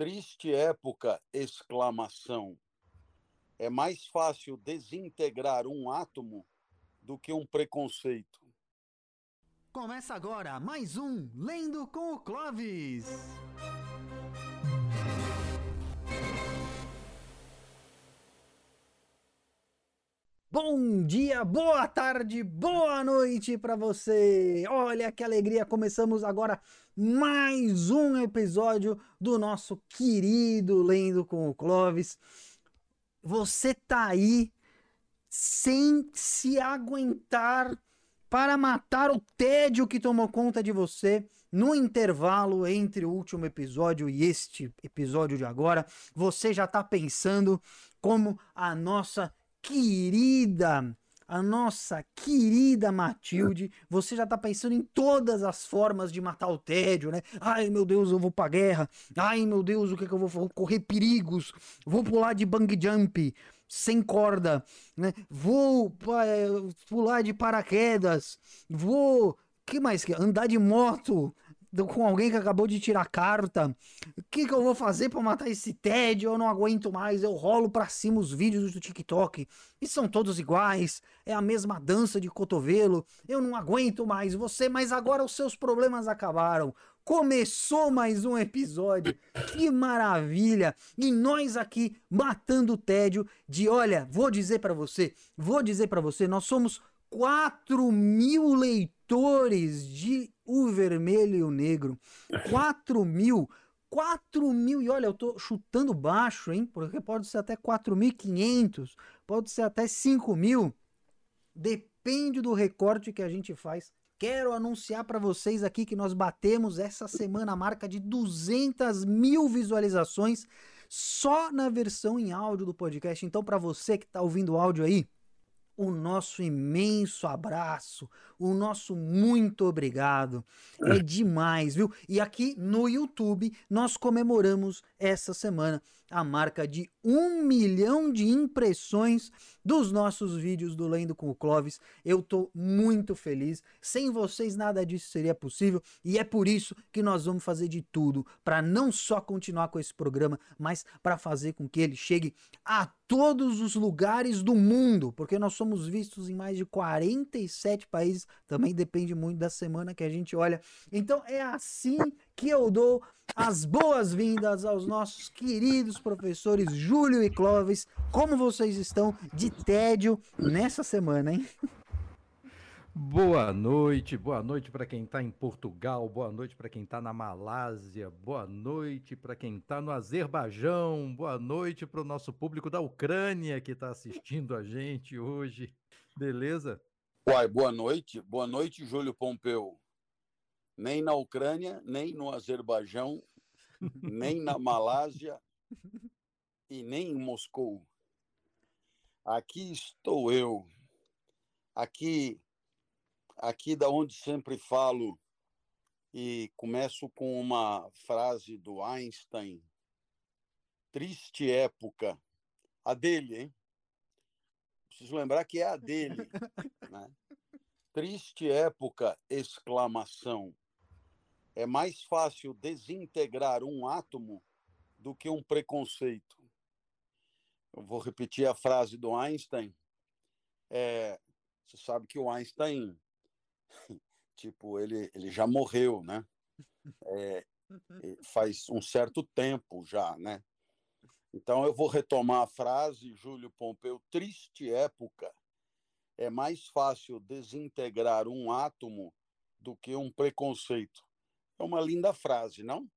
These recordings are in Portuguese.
Triste época! Exclamação. É mais fácil desintegrar um átomo do que um preconceito. Começa agora mais um Lendo com o Clovis. Bom dia, boa tarde, boa noite para você. Olha que alegria, começamos agora mais um episódio do nosso querido Lendo com o Clovis. Você tá aí sem se aguentar para matar o tédio que tomou conta de você no intervalo entre o último episódio e este episódio de agora. Você já tá pensando como a nossa querida, a nossa querida Matilde, você já tá pensando em todas as formas de matar o tédio, né? Ai, meu Deus, eu vou pra guerra. Ai, meu Deus, o que que eu vou, correr perigos? Vou pular de bang jump sem corda, né? Vou é, pular de paraquedas. Vou que mais que andar de moto com alguém que acabou de tirar carta. O que, que eu vou fazer para matar esse tédio? Eu não aguento mais. Eu rolo para cima os vídeos do TikTok e são todos iguais. É a mesma dança de cotovelo. Eu não aguento mais você, mas agora os seus problemas acabaram. Começou mais um episódio. Que maravilha! E nós aqui matando o tédio de, olha, vou dizer para você, vou dizer para você, nós somos 4 mil leitores de O Vermelho e o Negro. 4 mil. 4 mil. E olha, eu tô chutando baixo, hein? Porque pode ser até 4.500, pode ser até 5 mil. Depende do recorte que a gente faz. Quero anunciar para vocês aqui que nós batemos essa semana a marca de 200 mil visualizações só na versão em áudio do podcast. Então, para você que está ouvindo o áudio aí, o nosso imenso abraço, o nosso muito obrigado. É demais, viu? E aqui no YouTube nós comemoramos essa semana a marca de um milhão de impressões dos nossos vídeos do Lendo com o Clovis. Eu tô muito feliz. Sem vocês nada disso seria possível e é por isso que nós vamos fazer de tudo para não só continuar com esse programa, mas para fazer com que ele chegue a todos os lugares do mundo, porque nós somos vistos em mais de 47 países. Também depende muito da semana que a gente olha. Então é assim que eu dou as boas-vindas aos nossos queridos professores Júlio e Clóvis. Como vocês estão de tédio nessa semana, hein? Boa noite, boa noite para quem está em Portugal, boa noite para quem está na Malásia, boa noite para quem está no Azerbaijão, boa noite para o nosso público da Ucrânia que está assistindo a gente hoje, beleza? Uai, boa noite, boa noite, Júlio Pompeu nem na Ucrânia, nem no Azerbaijão, nem na Malásia e nem em Moscou. Aqui estou eu, aqui, aqui da onde sempre falo e começo com uma frase do Einstein. Triste época, a dele, hein? Preciso lembrar que é a dele, né? Triste época, exclamação é mais fácil desintegrar um átomo do que um preconceito. Eu vou repetir a frase do Einstein. É, você sabe que o Einstein, tipo, ele, ele já morreu, né? É, faz um certo tempo já, né? Então eu vou retomar a frase, Júlio Pompeu, triste época. É mais fácil desintegrar um átomo do que um preconceito. É uma linda frase, não?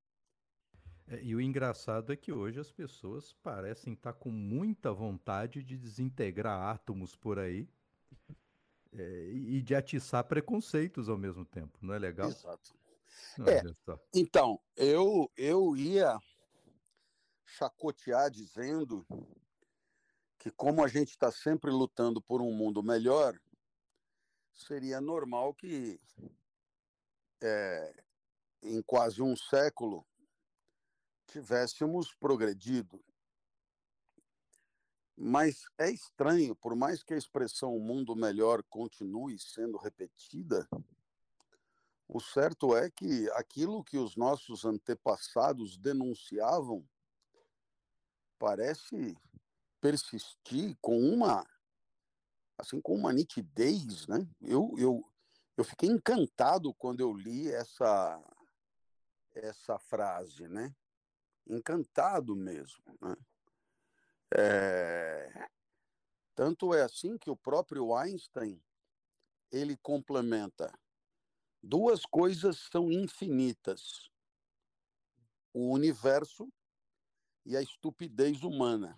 É, e o engraçado é que hoje as pessoas parecem estar com muita vontade de desintegrar átomos por aí é, e de atiçar preconceitos ao mesmo tempo, não é legal? Exato. é, então, eu, eu ia chacotear dizendo que, como a gente está sempre lutando por um mundo melhor, seria normal que é, em quase um século, tivéssemos progredido. Mas é estranho, por mais que a expressão mundo melhor continue sendo repetida, O certo é que aquilo que os nossos antepassados denunciavam parece persistir com uma assim com uma nitidez, né? Eu, eu, eu fiquei encantado quando eu li essa essa frase, né? Encantado mesmo, né? É... Tanto é assim que o próprio Einstein ele complementa duas coisas são infinitas: o universo e a estupidez humana.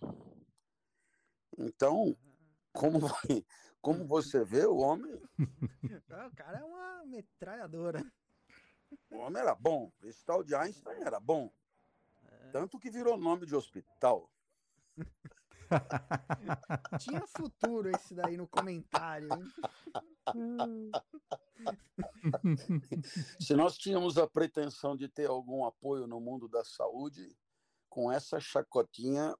Então, como, como você vê, o homem. O cara é uma metralhadora. O homem era bom. Esse tal de Einstein era bom. É. Tanto que virou nome de hospital. Tinha futuro esse daí no comentário. Se nós tínhamos a pretensão de ter algum apoio no mundo da saúde, com essa chacotinha,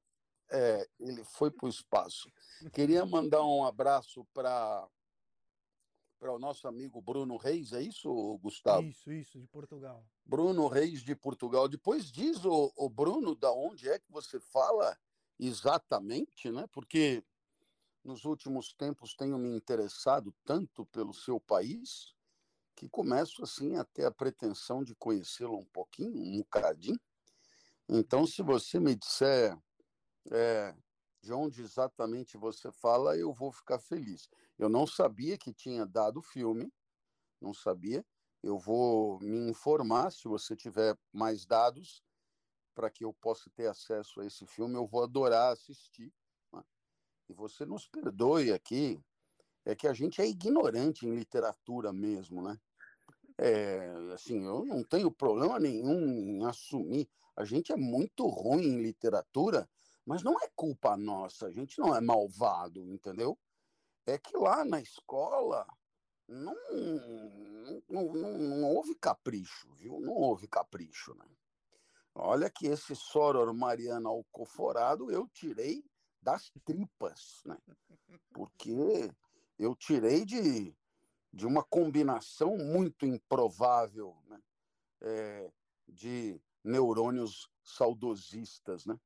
é, ele foi para o espaço. Queria mandar um abraço para para o nosso amigo Bruno Reis, é isso, Gustavo? Isso, isso, de Portugal. Bruno Reis de Portugal. Depois diz o, o Bruno da onde é que você fala exatamente, né? Porque nos últimos tempos tenho me interessado tanto pelo seu país que começo assim a ter a pretensão de conhecê-lo um pouquinho, um bocadinho. Então, se você me disser é, de onde exatamente você fala, eu vou ficar feliz. Eu não sabia que tinha dado filme, não sabia. Eu vou me informar se você tiver mais dados para que eu possa ter acesso a esse filme. Eu vou adorar assistir. Né? E você nos perdoe aqui, é que a gente é ignorante em literatura mesmo, né? É, assim, eu não tenho problema nenhum em assumir. A gente é muito ruim em literatura, mas não é culpa nossa. A gente não é malvado, entendeu? É que lá na escola não, não, não, não houve capricho, viu? Não houve capricho, né? Olha que esse Soror Mariana Alcoforado eu tirei das tripas, né? Porque eu tirei de, de uma combinação muito improvável né? É, de neurônios saudosistas, né?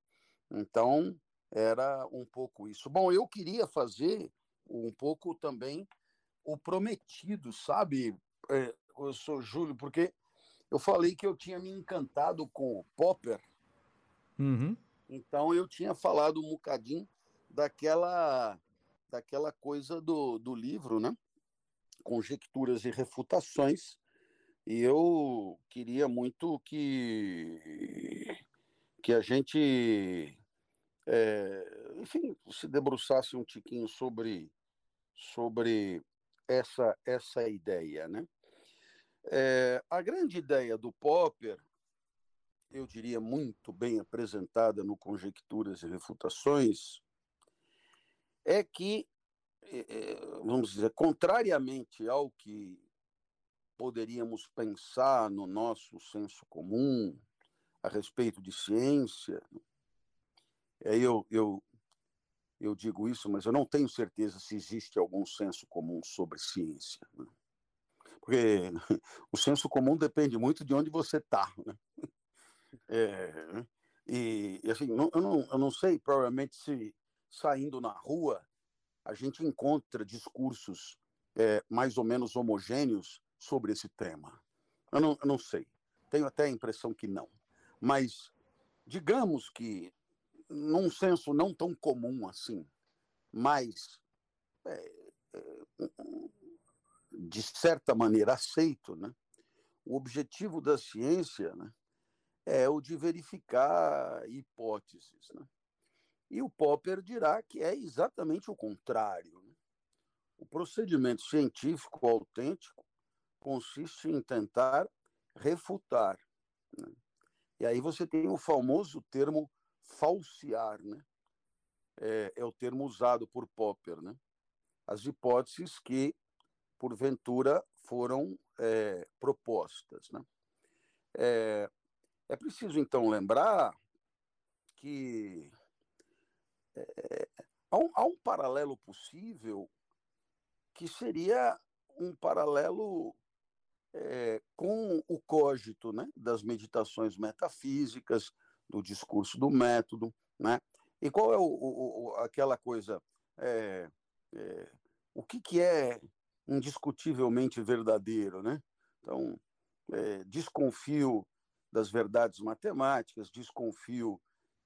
Então, era um pouco isso. Bom, eu queria fazer um pouco também o prometido, sabe, é, eu sou Júlio, porque eu falei que eu tinha me encantado com o Popper. Uhum. Então eu tinha falado um bocadinho daquela, daquela coisa do, do livro, né? Conjecturas e refutações. E eu queria muito que, que a gente, é, enfim, se debruçasse um tiquinho sobre, sobre essa, essa ideia, né? É, a grande ideia do Popper, eu diria muito bem apresentada no Conjecturas e Refutações, é que, é, é, vamos dizer, contrariamente ao que poderíamos pensar no nosso senso comum a respeito de ciência, aí eu, eu, eu digo isso, mas eu não tenho certeza se existe algum senso comum sobre ciência. Né? porque o senso comum depende muito de onde você está. Né? É, e, assim, não, eu, não, eu não sei, provavelmente, se saindo na rua a gente encontra discursos é, mais ou menos homogêneos sobre esse tema. Eu não, eu não sei. Tenho até a impressão que não. Mas, digamos que, num senso não tão comum assim, mas é, é, de certa maneira, aceito, né? o objetivo da ciência né, é o de verificar hipóteses. Né? E o Popper dirá que é exatamente o contrário. Né? O procedimento científico autêntico consiste em tentar refutar. Né? E aí você tem o famoso termo falsear, né? É, é o termo usado por Popper, né? As hipóteses que porventura, foram é, propostas. Né? É, é, preciso, então, lembrar que é, há, um, há um paralelo possível que seria um paralelo é, com o cogito né, das meditações metafísicas, do discurso do método, né? E qual é o, o, aquela coisa, é, é, o que, que é indiscutivelmente verdadeiro, né? Então, é, desconfio das verdades matemáticas, desconfio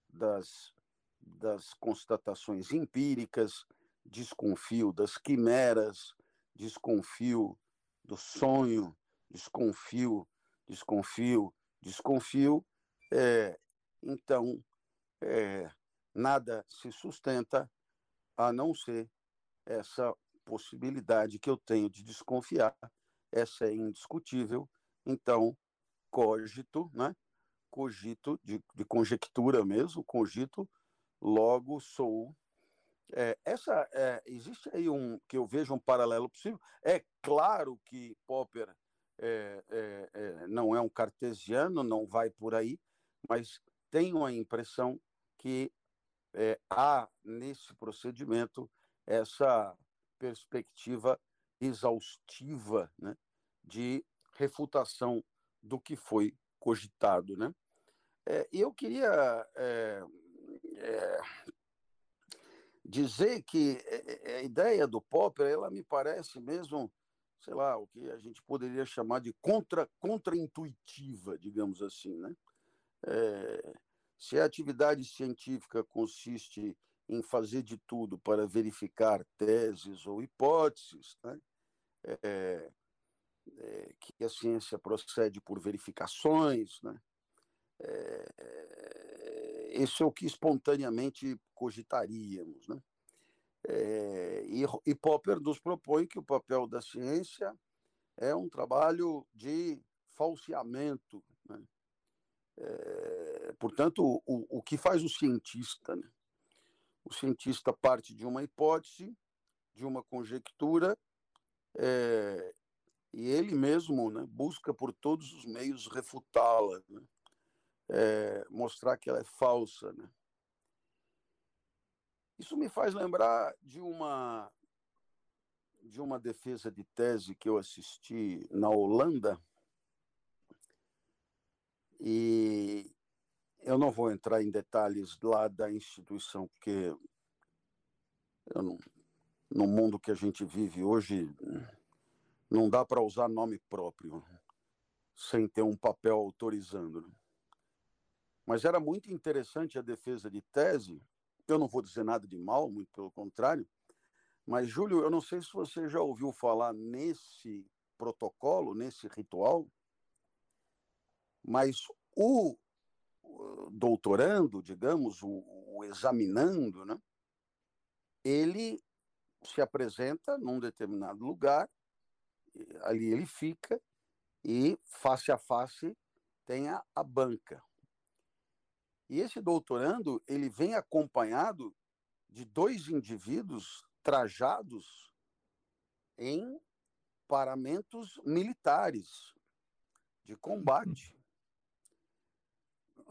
das, das constatações empíricas, desconfio das quimeras, desconfio do sonho, desconfio, desconfio, desconfio. É, então, é, nada se sustenta a não ser essa possibilidade que eu tenho de desconfiar. Essa é indiscutível. Então, cogito, né? cogito de, de conjectura mesmo, cogito, logo sou. É, essa é, existe aí um que eu vejo um paralelo possível. É claro que Popper é, é, é não é um cartesiano, não vai por aí, mas tenho a impressão que é, há nesse procedimento essa perspectiva exaustiva né, de refutação do que foi cogitado. Né? É, eu queria é, é, dizer que é, é, a ideia do Popper, ela me parece mesmo, sei lá, o que a gente poderia chamar de contra, contra-intuitiva, digamos assim. Né? É, se a atividade científica consiste em fazer de tudo para verificar teses ou hipóteses, né? é, é, que a ciência procede por verificações, né? É, esse é o que espontaneamente cogitaríamos. Né? É, e, e Popper nos propõe que o papel da ciência é um trabalho de falseamento. Né? É, portanto, o, o que faz o cientista? Né? O cientista parte de uma hipótese, de uma conjectura, é, e ele mesmo né, busca por todos os meios refutá-la, né? é, mostrar que ela é falsa. Né? Isso me faz lembrar de uma de uma defesa de tese que eu assisti na Holanda e eu não vou entrar em detalhes lá da instituição porque não, no mundo que a gente vive hoje não dá para usar nome próprio sem ter um papel autorizando. Né? Mas era muito interessante a defesa de tese. Eu não vou dizer nada de mal, muito pelo contrário. Mas, Júlio, eu não sei se você já ouviu falar nesse protocolo, nesse ritual, mas o doutorando, digamos, o, o examinando, né, ele se apresenta num determinado lugar ali ele fica e face a face tem a, a banca. E esse doutorando, ele vem acompanhado de dois indivíduos trajados em paramentos militares de combate.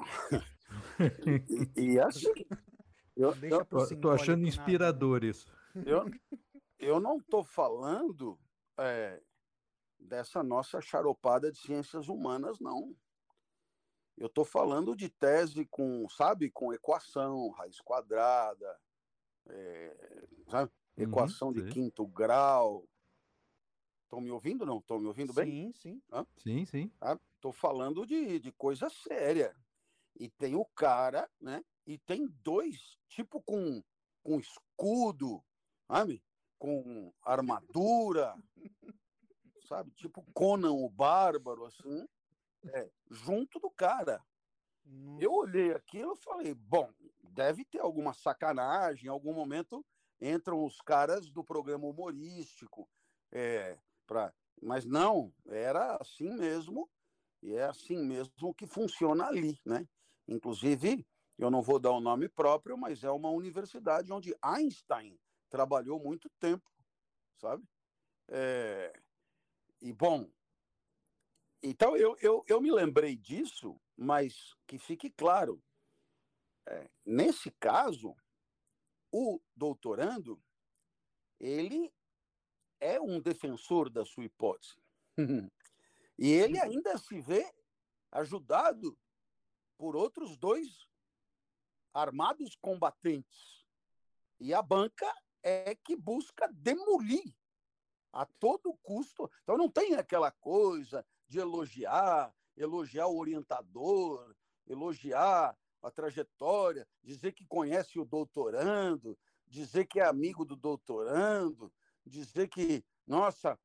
e, e, assim, eu, eu tô achando inspirador isso. Eu, eu não estou falando é, dessa nossa charopada de ciências humanas, não. Eu estou falando de tese com, sabe, com equação, raiz quadrada, é, sabe? Uhum, equação uhum, de quinto grau. Estão me ouvindo não? Estão me ouvindo bem? Sim, sim. Hã? Sim, sim. Estou falando de, de coisa séria. E tem o cara, né? E tem dois, tipo com, com escudo, sabe? Com armadura, sabe? Tipo Conan o Bárbaro, assim, é, junto do cara. Nossa. Eu olhei aquilo e falei, bom, deve ter alguma sacanagem, em algum momento entram os caras do programa humorístico, é, pra... mas não, era assim mesmo, e é assim mesmo que funciona ali, né? Inclusive, eu não vou dar o nome próprio, mas é uma universidade onde Einstein trabalhou muito tempo, sabe? É, e, bom, então eu, eu, eu me lembrei disso, mas que fique claro, é, nesse caso, o doutorando, ele é um defensor da sua hipótese. E ele ainda se vê ajudado por outros dois armados combatentes. E a banca é que busca demolir a todo custo. Então não tem aquela coisa de elogiar, elogiar o orientador, elogiar a trajetória, dizer que conhece o doutorando, dizer que é amigo do doutorando, dizer que, nossa,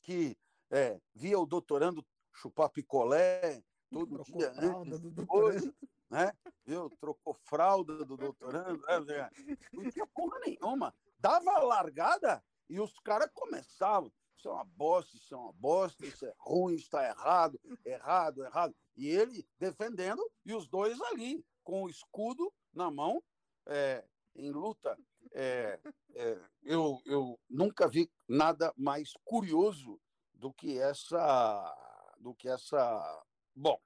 que é, via o doutorando chupar picolé todo Trocou dia fralda antes, do doutorando. né? Viu? Trocou fralda do doutorando, né? não tinha porra nenhuma. Dava a largada e os caras começavam. Isso é uma bosta, isso é uma bosta, isso é ruim, está errado, errado, errado. E ele defendendo, e os dois ali, com o escudo na mão, é, em luta. É, é, eu, eu nunca vi nada mais curioso do que essa. Do que essa. Bom,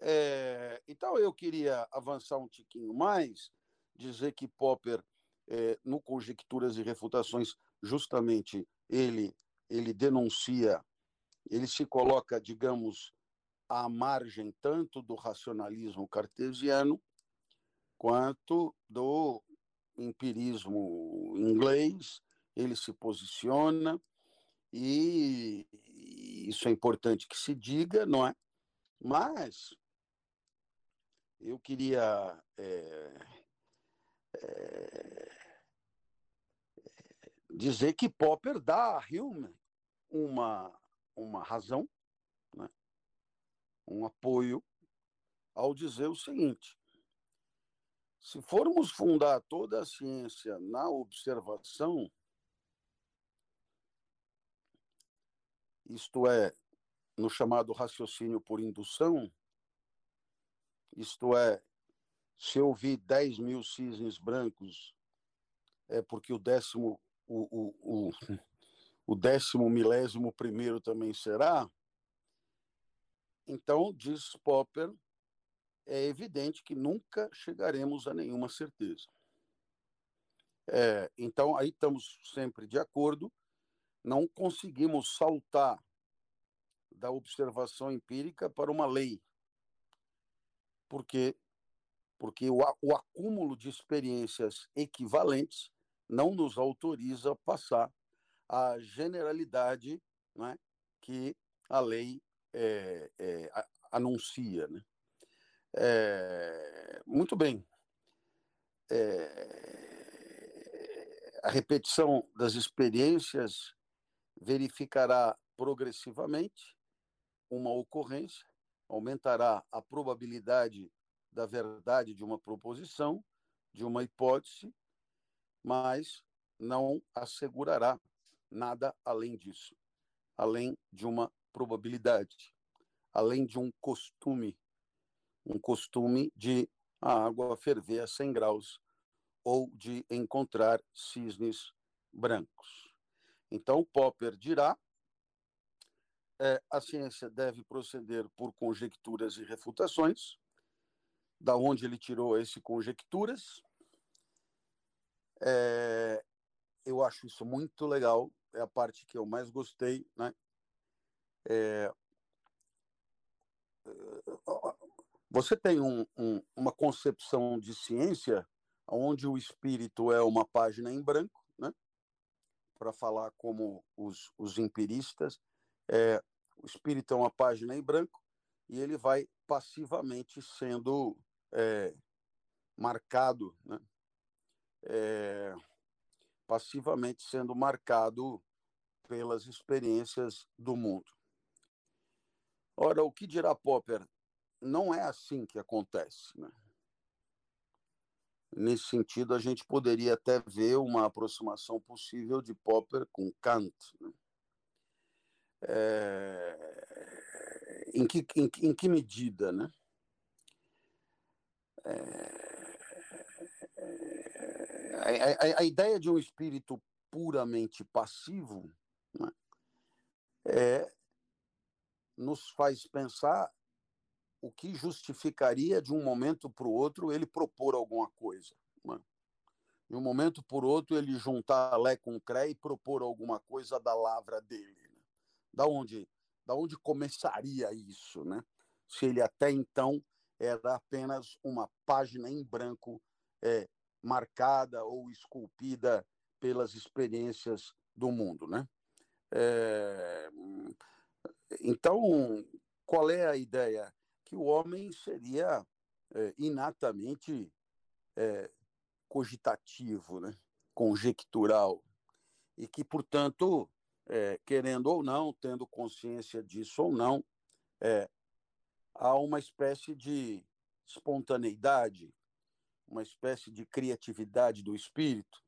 é, então eu queria avançar um tiquinho mais, dizer que Popper, é, no Conjecturas e Refutações, justamente ele, ele denuncia, ele se coloca, digamos, à margem tanto do racionalismo cartesiano quanto do empirismo inglês, ele se posiciona e isso é importante que se diga, não é? Mas eu queria é, é, dizer que Popper dá a Hume uma, uma razão, né? um apoio, ao dizer o seguinte: se formos fundar toda a ciência na observação, isto é, no chamado raciocínio por indução, isto é, se eu vi 10 mil cisnes brancos, é porque o décimo, o, o, o, o décimo milésimo primeiro também será. Então, diz Popper, é evidente que nunca chegaremos a nenhuma certeza. É, então, aí estamos sempre de acordo, não conseguimos saltar da observação empírica para uma lei. Por quê? Porque o, o acúmulo de experiências equivalentes não nos autoriza a passar a generalidade né, que a lei é, é, anuncia. Né? É, muito bem. É, a repetição das experiências verificará progressivamente uma ocorrência, aumentará a probabilidade da verdade de uma proposição, de uma hipótese, mas não assegurará nada além disso, além de uma probabilidade, além de um costume, um costume de a água ferver a 100 graus ou de encontrar cisnes brancos. Então, Popper dirá é, a ciência deve proceder por conjecturas e refutações. Da onde ele tirou esse conjecturas? É, eu acho isso muito legal. É a parte que eu mais gostei, né? É, você tem um, um, uma concepção de ciência onde o espírito é uma página em branco, né? Para falar como os, os empiristas, é, o espírito é uma página em branco e ele vai passivamente sendo é, marcado, né? É, passivamente sendo marcado pelas experiências do mundo. Ora, o que dirá Popper? Não é assim que acontece. Né? Nesse sentido, a gente poderia até ver uma aproximação possível de Popper com Kant. Né? É, em, que, em, em, que medida, né? É, a, a, a, ideia de um espírito puramente passivo né, é, nos faz pensar o que justificaria de um momento para o outro ele propor alguma coisa. Né? De um momento para o outro ele juntar Lé com Cré e propor alguma coisa da lavra dele. Da onde da onde começaria isso, né? Se ele até então era apenas uma página em branco é, marcada ou esculpida pelas experiências do mundo, né? É, então, qual é a ideia? Que o homem seria é, inatamente é, cogitativo, né? conjectural, e que, portanto, é, querendo ou não, tendo consciência disso ou não, é, há uma espécie de espontaneidade, uma espécie de criatividade do espírito,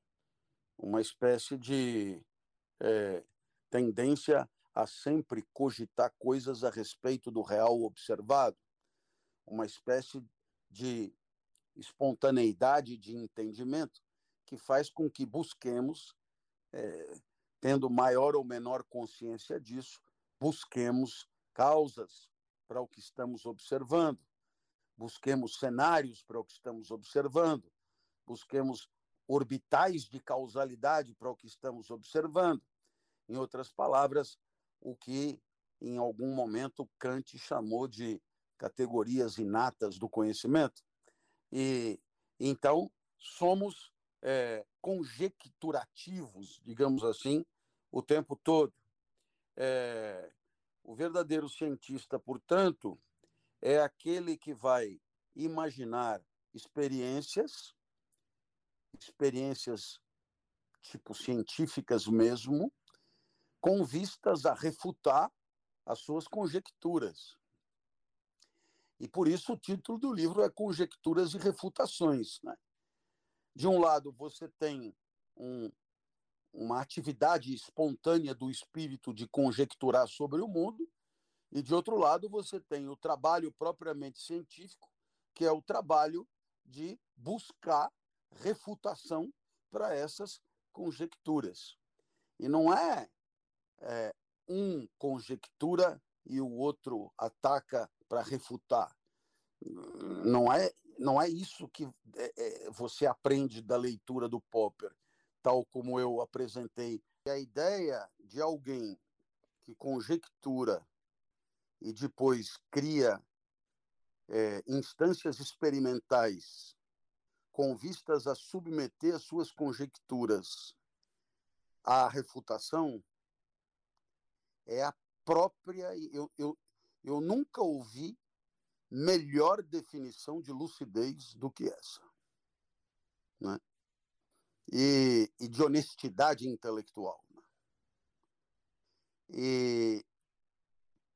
uma espécie de é, tendência a sempre cogitar coisas a respeito do real observado, uma espécie de espontaneidade de entendimento que faz com que busquemos, é, tendo maior ou menor consciência disso, busquemos causas para o que estamos observando, busquemos cenários para o que estamos observando, busquemos orbitais de causalidade para o que estamos observando. Em outras palavras, o que em algum momento Kant chamou de categorias inatas do conhecimento. E então somos é, conjecturativos, digamos assim, o tempo todo. É, o verdadeiro cientista, portanto, é aquele que vai imaginar experiências, experiências tipo científicas mesmo, com vistas a refutar as suas conjecturas. E por isso o título do livro é Conjecturas e Refutações. Né? De um lado, você tem um, uma atividade espontânea do espírito de conjecturar sobre o mundo, e de outro lado, você tem o trabalho propriamente científico, que é o trabalho de buscar refutação para essas conjecturas. E não é, é um conjectura e o outro ataca para refutar. Não é, não é isso que é, é, você aprende da leitura do Popper, tal como eu apresentei. A ideia de alguém que conjectura e depois cria é, instâncias experimentais com vistas a submeter suas conjecturas à refutação é a própria. Eu, eu, eu nunca ouvi melhor definição de lucidez do que essa. Né? E, e de honestidade intelectual. Né? E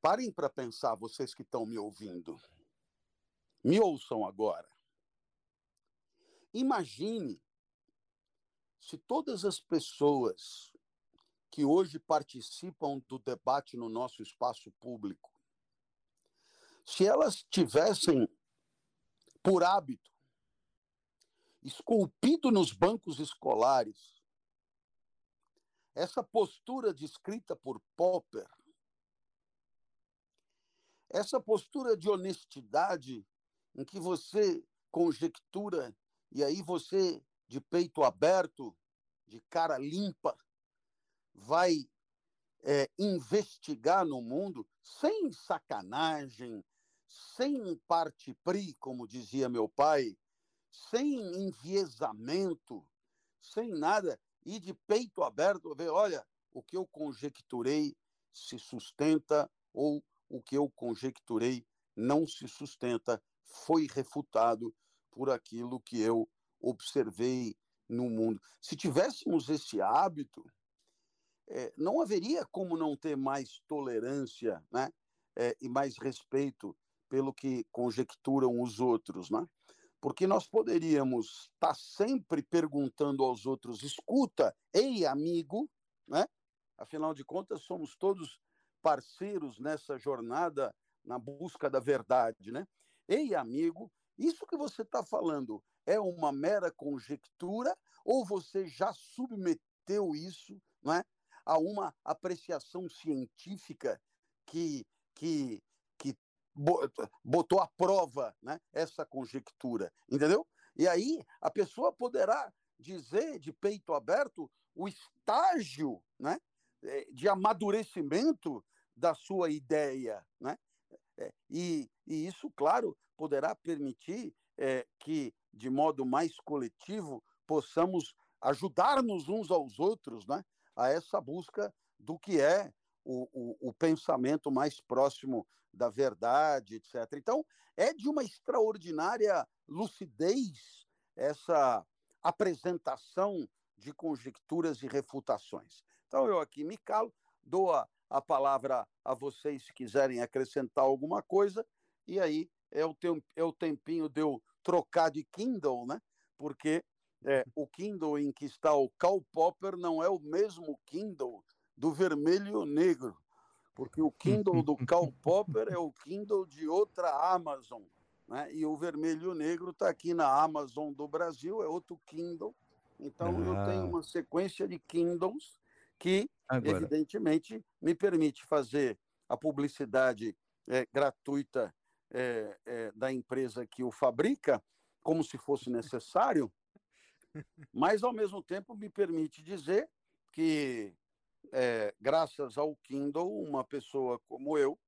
parem para pensar, vocês que estão me ouvindo. Me ouçam agora. Imagine se todas as pessoas que hoje participam do debate no nosso espaço público se elas tivessem por hábito esculpido nos bancos escolares essa postura descrita por Popper, essa postura de honestidade em que você conjectura e aí você de peito aberto, de cara limpa, vai é, investigar no mundo sem sacanagem, sem parte pri, como dizia meu pai, sem enviesamento, sem nada, e de peito aberto, ver, olha, o que eu conjecturei se sustenta ou o que eu conjecturei não se sustenta, foi refutado por aquilo que eu observei no mundo. Se tivéssemos esse hábito, é, não haveria como não ter mais tolerância né? É, e mais respeito pelo que conjecturam os outros, né? Porque nós poderíamos estar tá sempre perguntando aos outros, escuta, ei amigo, né? Afinal de contas, somos todos parceiros nessa jornada na busca da verdade, né? Ei amigo, isso que você está falando é uma mera conjectura ou você já submeteu isso, não é, a uma apreciação científica que que botou à prova né, essa conjectura, entendeu? E aí a pessoa poderá dizer de peito aberto o estágio né, eh, de amadurecimento da sua ideia. Né? É, e, e isso, claro, poderá permitir é, que, de modo mais coletivo, possamos ajudar-nos uns aos outros né, a essa busca do que é o, o, o, pensamento mais próximo da verdade, etc. Então, é de uma extraordinária lucidez essa apresentação de conjecturas e refutações. Então, eu aqui me calo, dou a, a palavra a vocês se quiserem acrescentar alguma coisa, e aí é o, temp, é o tempinho de eu trocar de Kindle, né? Porque é, o Kindle em que está o Karl Popper não é o mesmo Kindle do vermelho e negro, porque o Kindle do Karl Popper é o Kindle de outra Amazon, né? e o vermelho e negro está aqui na Amazon do Brasil, é outro Kindle. Então ah. eu tenho uma sequência de Kindles que, Agora. evidentemente, me permite fazer a publicidade é, gratuita é, é, da empresa que o fabrica, como se fosse necessário, mas, ao mesmo tempo, me permite dizer que, é, graças ao Kindle, uma pessoa como eu,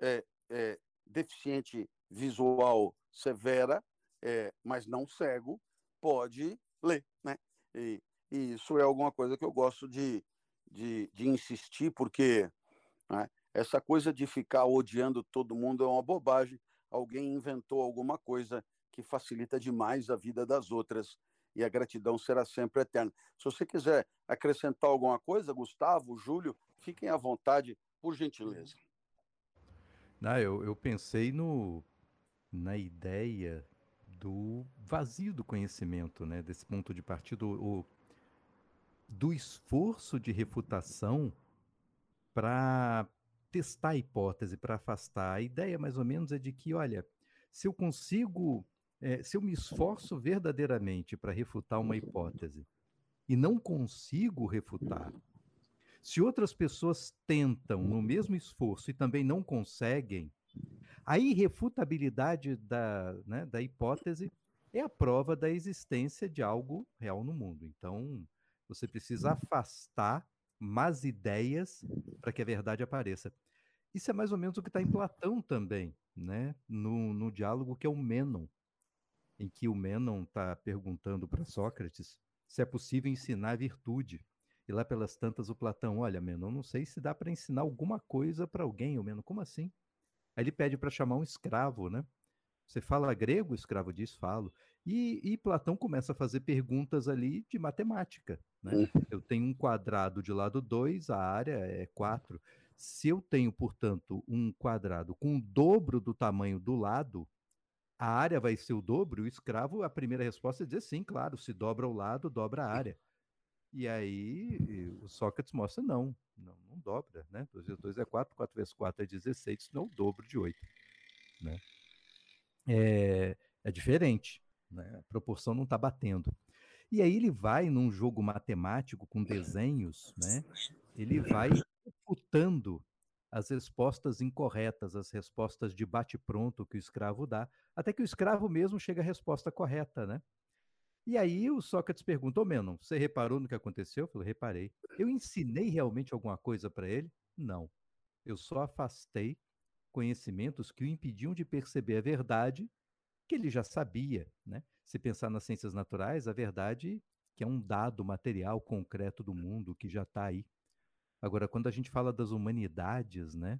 é, é, deficiente visual severa, é, mas não cego, pode ler. Né? E, e, isso é alguma coisa que eu gosto de, de, de insistir, porque né, essa coisa de ficar odiando todo mundo é uma bobagem. Alguém inventou alguma coisa que facilita demais a vida das outras e a gratidão será sempre eterna. Se você quiser acrescentar alguma coisa, Gustavo, Júlio, fiquem à vontade, por gentileza. Não, eu, eu pensei no, na ideia do vazio do conhecimento, né? desse ponto de partida, o, do esforço de refutação para testar a hipótese, para afastar. A ideia, mais ou menos, é de que, olha, se eu consigo é, se eu me esforço verdadeiramente para refutar uma hipótese e não consigo refutar, se outras pessoas tentam no mesmo esforço e também não conseguem, a irrefutabilidade da, né, da hipótese é a prova da existência de algo real no mundo. Então, você precisa afastar más ideias para que a verdade apareça. Isso é mais ou menos o que está em Platão também, né? no, no diálogo que é o Mênon em que o Menon está perguntando para Sócrates se é possível ensinar virtude. E lá pelas tantas o Platão, olha, Menon, não sei se dá para ensinar alguma coisa para alguém. O Menon, como assim? Aí ele pede para chamar um escravo, né? Você fala grego? O escravo diz, falo. E, e, Platão começa a fazer perguntas ali de matemática. Né? Uhum. Eu tenho um quadrado de lado 2, a área é 4. Se eu tenho, portanto, um quadrado com o dobro do tamanho do lado, a área vai ser o dobro, o escravo, a primeira resposta é dizer sim, claro, se dobra o lado, dobra a área. E aí o Sócrates mostra, não, não, não dobra, né? 2 vezes 2 é 4, 4 vezes 4 é 16, não é o dobro de 8, né? É, é diferente, né? A proporção não está batendo. E aí ele vai num jogo matemático com desenhos, né? Ele vai computando as respostas incorretas, as respostas de bate-pronto que o escravo dá, até que o escravo mesmo chega à resposta correta, né? E aí o Sócrates pergunta, ô Menon, você reparou no que aconteceu? Eu falei, reparei. Eu ensinei realmente alguma coisa para ele? Não. Eu só afastei conhecimentos que o impediam de perceber a verdade que ele já sabia, né? Se pensar nas ciências naturais, a verdade que é um dado material concreto do mundo que já está aí. Agora, quando a gente fala das humanidades, né?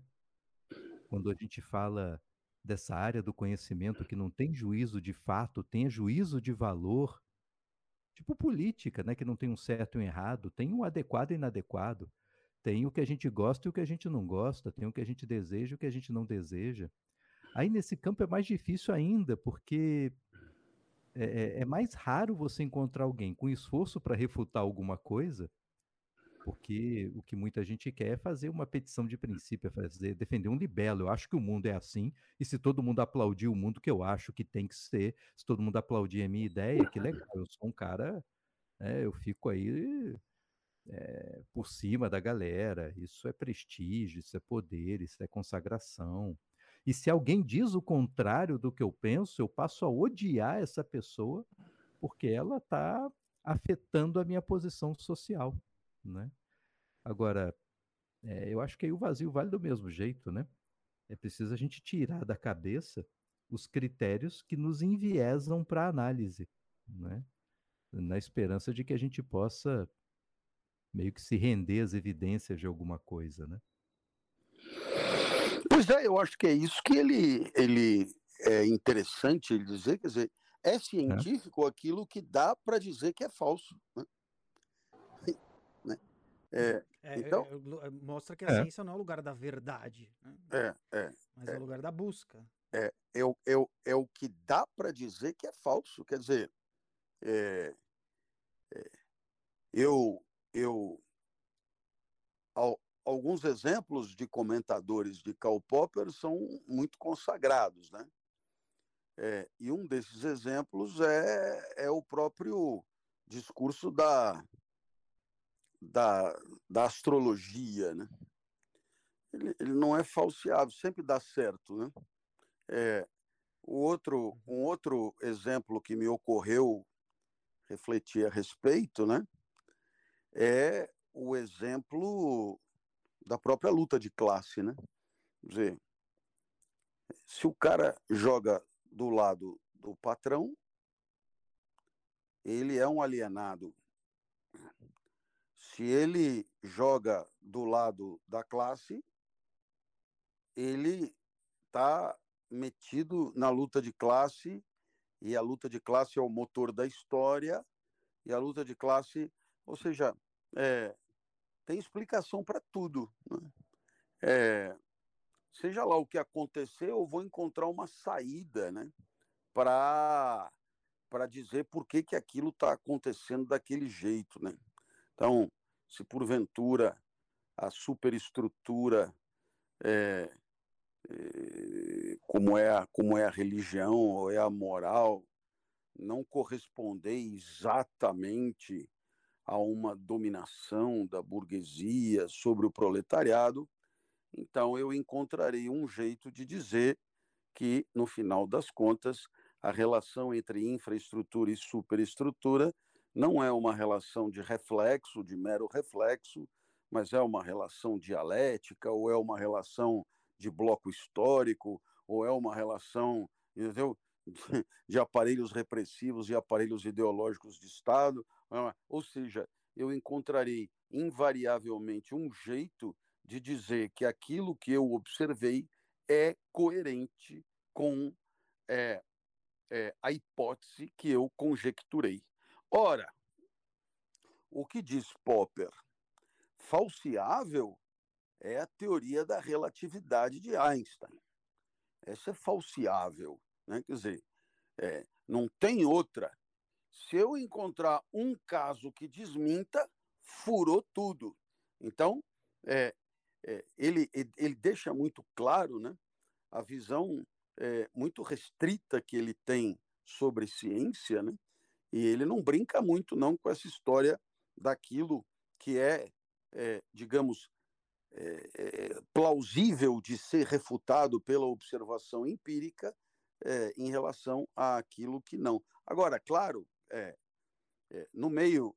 Quando a gente fala dessa área do conhecimento que não tem juízo de fato, tem juízo de valor, tipo política, né? Que não tem um certo e um errado, tem um adequado e inadequado. Tem o que a gente gosta e o que a gente não gosta, tem o que a gente deseja e o que a gente não deseja. Aí nesse campo é mais difícil ainda, porque é, é, é mais raro você encontrar alguém com esforço para refutar alguma coisa porque o que muita gente quer é fazer uma petição de princípio, é fazer, defender um libelo. Eu acho que o mundo é assim, e se todo mundo aplaudir o mundo que eu acho que tem que ser, se todo mundo aplaudir a minha ideia, que legal, eu sou um cara, né, eu fico aí é, por cima da galera. Isso é prestígio, isso é poder, isso é consagração. E se alguém diz o contrário do que eu penso, eu passo a odiar essa pessoa porque ela está afetando a minha posição social né? Agora, é, eu acho que aí o vazio vale do mesmo jeito, né? É preciso a gente tirar da cabeça os critérios que nos enviesam para análise, né? Na esperança de que a gente possa meio que se render às evidências de alguma coisa, né? Pois é, eu acho que é isso que ele, ele é interessante ele dizer, quer dizer, é científico é. aquilo que dá para dizer que é falso. Né? né? É, é, então, é, mostra que a ciência não é o lugar da verdade, né? é, é, mas é, o lugar da busca. É, é, é, é o que dá para dizer que é falso. Quer dizer, é, é, eu, eu ao, alguns exemplos de comentadores de Karl Popper são muito consagrados, né? É, e um desses exemplos é, é o próprio discurso da, da, da astrologia, né? Ele, ele não é falseado, sempre dá certo, né? É, o outro, um outro exemplo que me ocorreu refletir a respeito, né? É o exemplo da própria luta de classe, né? Quer dizer, se o cara joga do lado do patrão, ele é um alienado. Se ele joga do lado da classe, ele está metido na luta de classe, e a luta de classe é o motor da história, e a luta de classe, ou seja, é, tem explicação para tudo. Né? É, seja lá o que acontecer, eu vou encontrar uma saída, né? Para dizer por que, que aquilo está acontecendo daquele jeito, né? Então, se porventura a superestrutura é, é, como é a, como é a religião ou é a moral não corresponder exatamente a uma dominação da burguesia sobre o proletariado, então eu encontrarei um jeito de dizer que, no final das contas, a relação entre infraestrutura e superestrutura não é uma relação de reflexo, de mero reflexo, mas é uma relação dialética, ou é uma relação de bloco histórico, ou é uma relação entendeu? de aparelhos repressivos e aparelhos ideológicos de Estado. Ou seja, eu encontrarei invariavelmente um jeito de dizer que aquilo que eu observei é coerente com é, é, a hipótese que eu conjecturei. Ora, o que diz Popper? Falseável é a teoria da relatividade de Einstein. Essa é falseável. Né? Quer dizer, é, não tem outra. Se eu encontrar um caso que desminta, furou tudo. Então, é, é, ele, ele deixa muito claro né, a visão é, muito restrita que ele tem sobre ciência, né? E ele não brinca muito não com essa história daquilo que é, é digamos, é, é, plausível de ser refutado pela observação empírica é, em relação àquilo que não. Agora, claro, é, é, no meio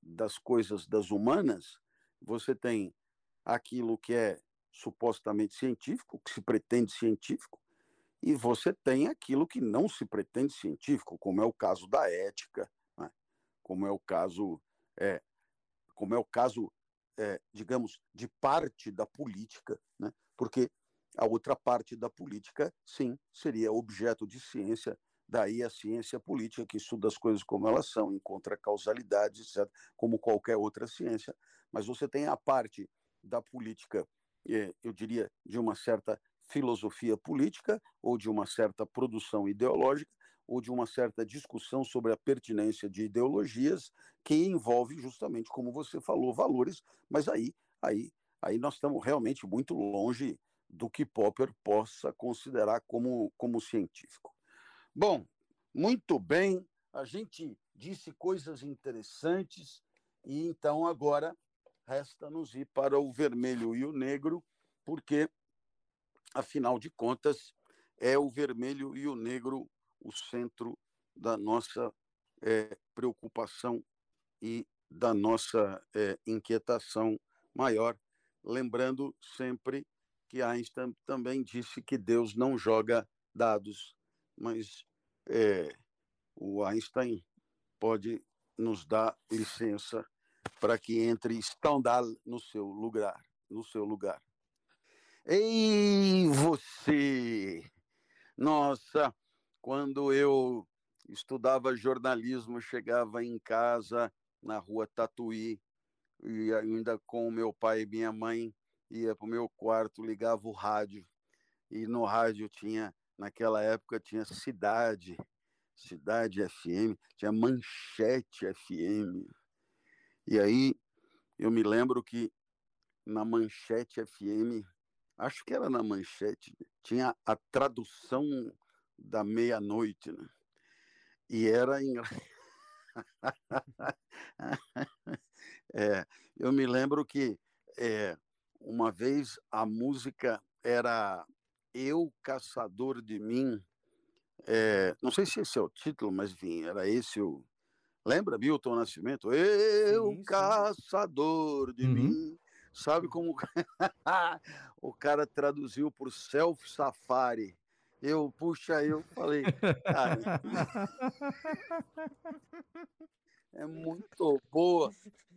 das coisas das humanas, você tem aquilo que é supostamente científico, que se pretende científico, e você tem aquilo que não se pretende científico, como é o caso da ética, né? como é o caso, é, como é o caso, é, digamos, de parte da política, né? porque a outra parte da política, sim, seria objeto de ciência, daí a ciência política, que estuda as coisas como elas são, encontra causalidades, etc., como qualquer outra ciência. Mas você tem a parte da política, eh, eu diria, de uma certa filosofia política, ou de uma certa produção ideológica, ou de uma certa discussão sobre a pertinência de ideologias, que envolve justamente, como você falou, valores, mas aí, aí, aí nós estamos realmente muito longe do que Popper possa considerar como, como científico. Bom, muito bem, a gente disse coisas interessantes e então agora resta-nos ir para o vermelho e o negro, porque, afinal de contas, é o vermelho e o negro o centro da nossa é, preocupação e da nossa é, inquietação maior lembrando sempre que Einstein também disse que Deus não joga dados, mas é, o Einstein pode nos dar licença para que entre Stendhal no seu lugar, no seu lugar. Ei, você! Nossa, quando eu estudava jornalismo, chegava em casa na rua Tatuí, e ainda com meu pai e minha mãe, ia para o meu quarto, ligava o rádio, e no rádio tinha, naquela época, tinha Cidade, Cidade FM, tinha Manchete FM. E aí eu me lembro que na Manchete FM, acho que era na Manchete, tinha a tradução da meia-noite, né? E era engraçado. é, eu me lembro que é, uma vez a música era Eu Caçador de Mim. É, não sei se esse é o título, mas enfim, era esse o. Lembra Milton Nascimento? Eu, sim, sim. caçador de uhum. mim. Sabe como o cara traduziu por self safari? Eu, puxa, eu falei, cara, é muito boa.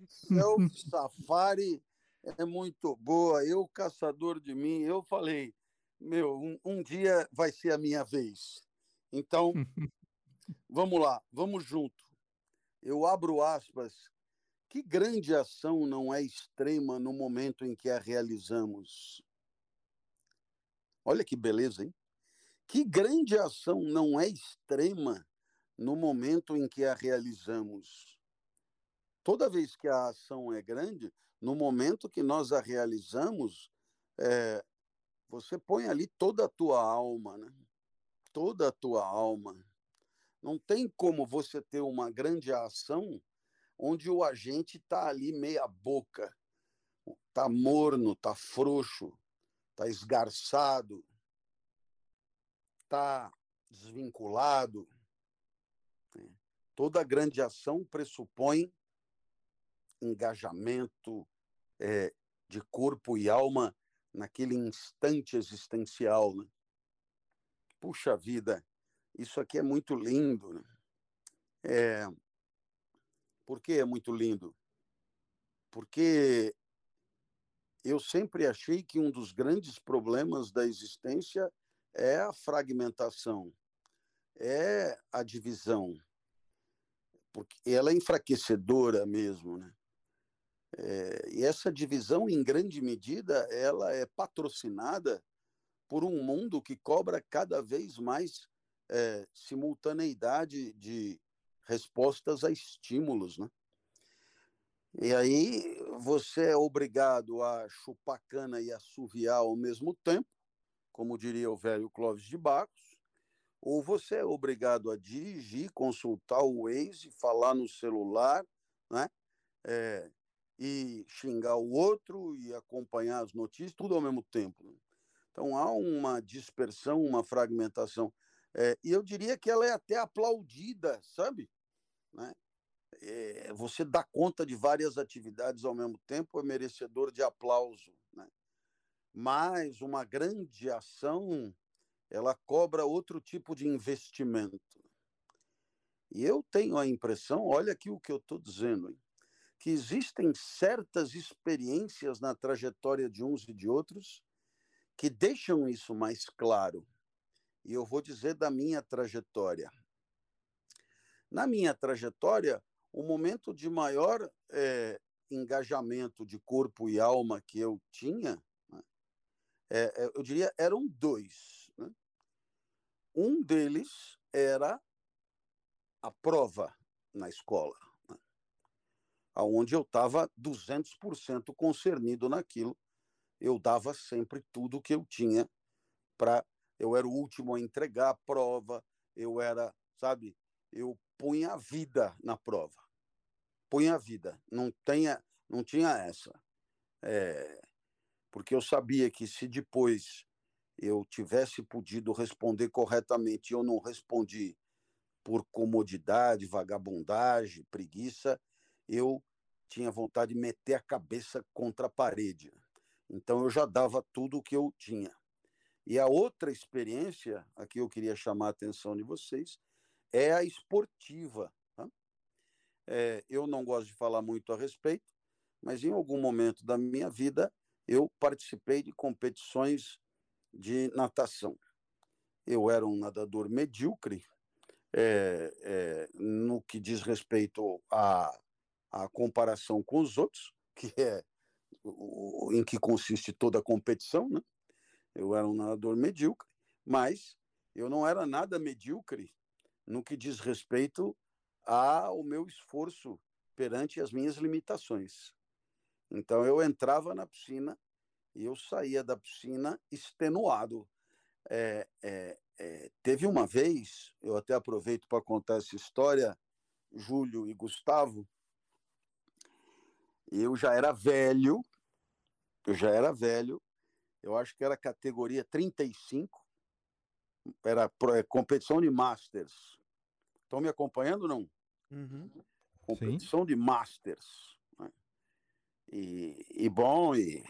Self Safari é muito boa. Eu, caçador de mim, eu falei, meu, um, um dia vai ser a minha vez. Então, vamos lá, vamos junto. Eu abro aspas. Que grande ação não é extrema no momento em que a realizamos? Olha que beleza, hein? Que grande ação não é extrema no momento em que a realizamos? Toda vez que a ação é grande, no momento que nós a realizamos, é, você põe ali toda a tua alma, né? toda a tua alma. Não tem como você ter uma grande ação onde o agente está ali meia boca, está morno, está frouxo, está esgarçado, está desvinculado. Né? Toda grande ação pressupõe engajamento é, de corpo e alma naquele instante existencial. Né? Puxa vida, isso aqui é muito lindo. Né? É... Por que é muito lindo? Porque eu sempre achei que um dos grandes problemas da existência é a fragmentação, é a divisão, porque ela é enfraquecedora mesmo, né? É, e essa divisão, em grande medida, ela é patrocinada por um mundo que cobra cada vez mais é, simultaneidade de respostas a estímulos, né? E aí você é obrigado a chupar cana e assoviar ao mesmo tempo, como diria o velho Clóvis de Barros, ou você é obrigado a dirigir, consultar o Waze, falar no celular, né? É, e xingar o outro e acompanhar as notícias, tudo ao mesmo tempo. Né? Então há uma dispersão, uma fragmentação. É, e eu diria que ela é até aplaudida, sabe? Né? É, você dá conta de várias atividades ao mesmo tempo é merecedor de aplauso. Né? mas uma grande ação ela cobra outro tipo de investimento. E eu tenho a impressão, olha aqui o que eu estou dizendo, hein, que existem certas experiências na trajetória de uns e de outros que deixam isso mais claro. E eu vou dizer da minha trajetória. Na minha trajetória, o momento de maior é, engajamento de corpo e alma que eu tinha é, é, eu diria, eram dois. Né? Um deles era a prova na escola, né? onde eu estava 200% concernido naquilo. Eu dava sempre tudo que eu tinha para. Eu era o último a entregar a prova, eu era, sabe, eu punha a vida na prova. Punha a vida. Não, tenha, não tinha essa. É, porque eu sabia que se depois eu tivesse podido responder corretamente eu não respondi por comodidade, vagabundagem, preguiça, eu tinha vontade de meter a cabeça contra a parede. Então eu já dava tudo o que eu tinha. E a outra experiência, aqui eu queria chamar a atenção de vocês, é a esportiva. Tá? É, eu não gosto de falar muito a respeito, mas em algum momento da minha vida eu participei de competições de natação. Eu era um nadador medíocre é, é, no que diz respeito à, comparação com os outros, que é o, em que consiste toda a competição, né? Eu era um nadador medíocre, mas eu não era nada medíocre no que diz respeito ao meu esforço perante as minhas limitações. Então eu entrava na piscina e eu saía da piscina extenuado. É, é, é, teve uma vez, eu até aproveito para contar essa história, Júlio e Gustavo, eu já era velho, eu já era velho, eu acho que era categoria 35, era é, competição de Masters. Estão me acompanhando não? Uhum. Competição Sim. de Masters. Né? E, e, bom, e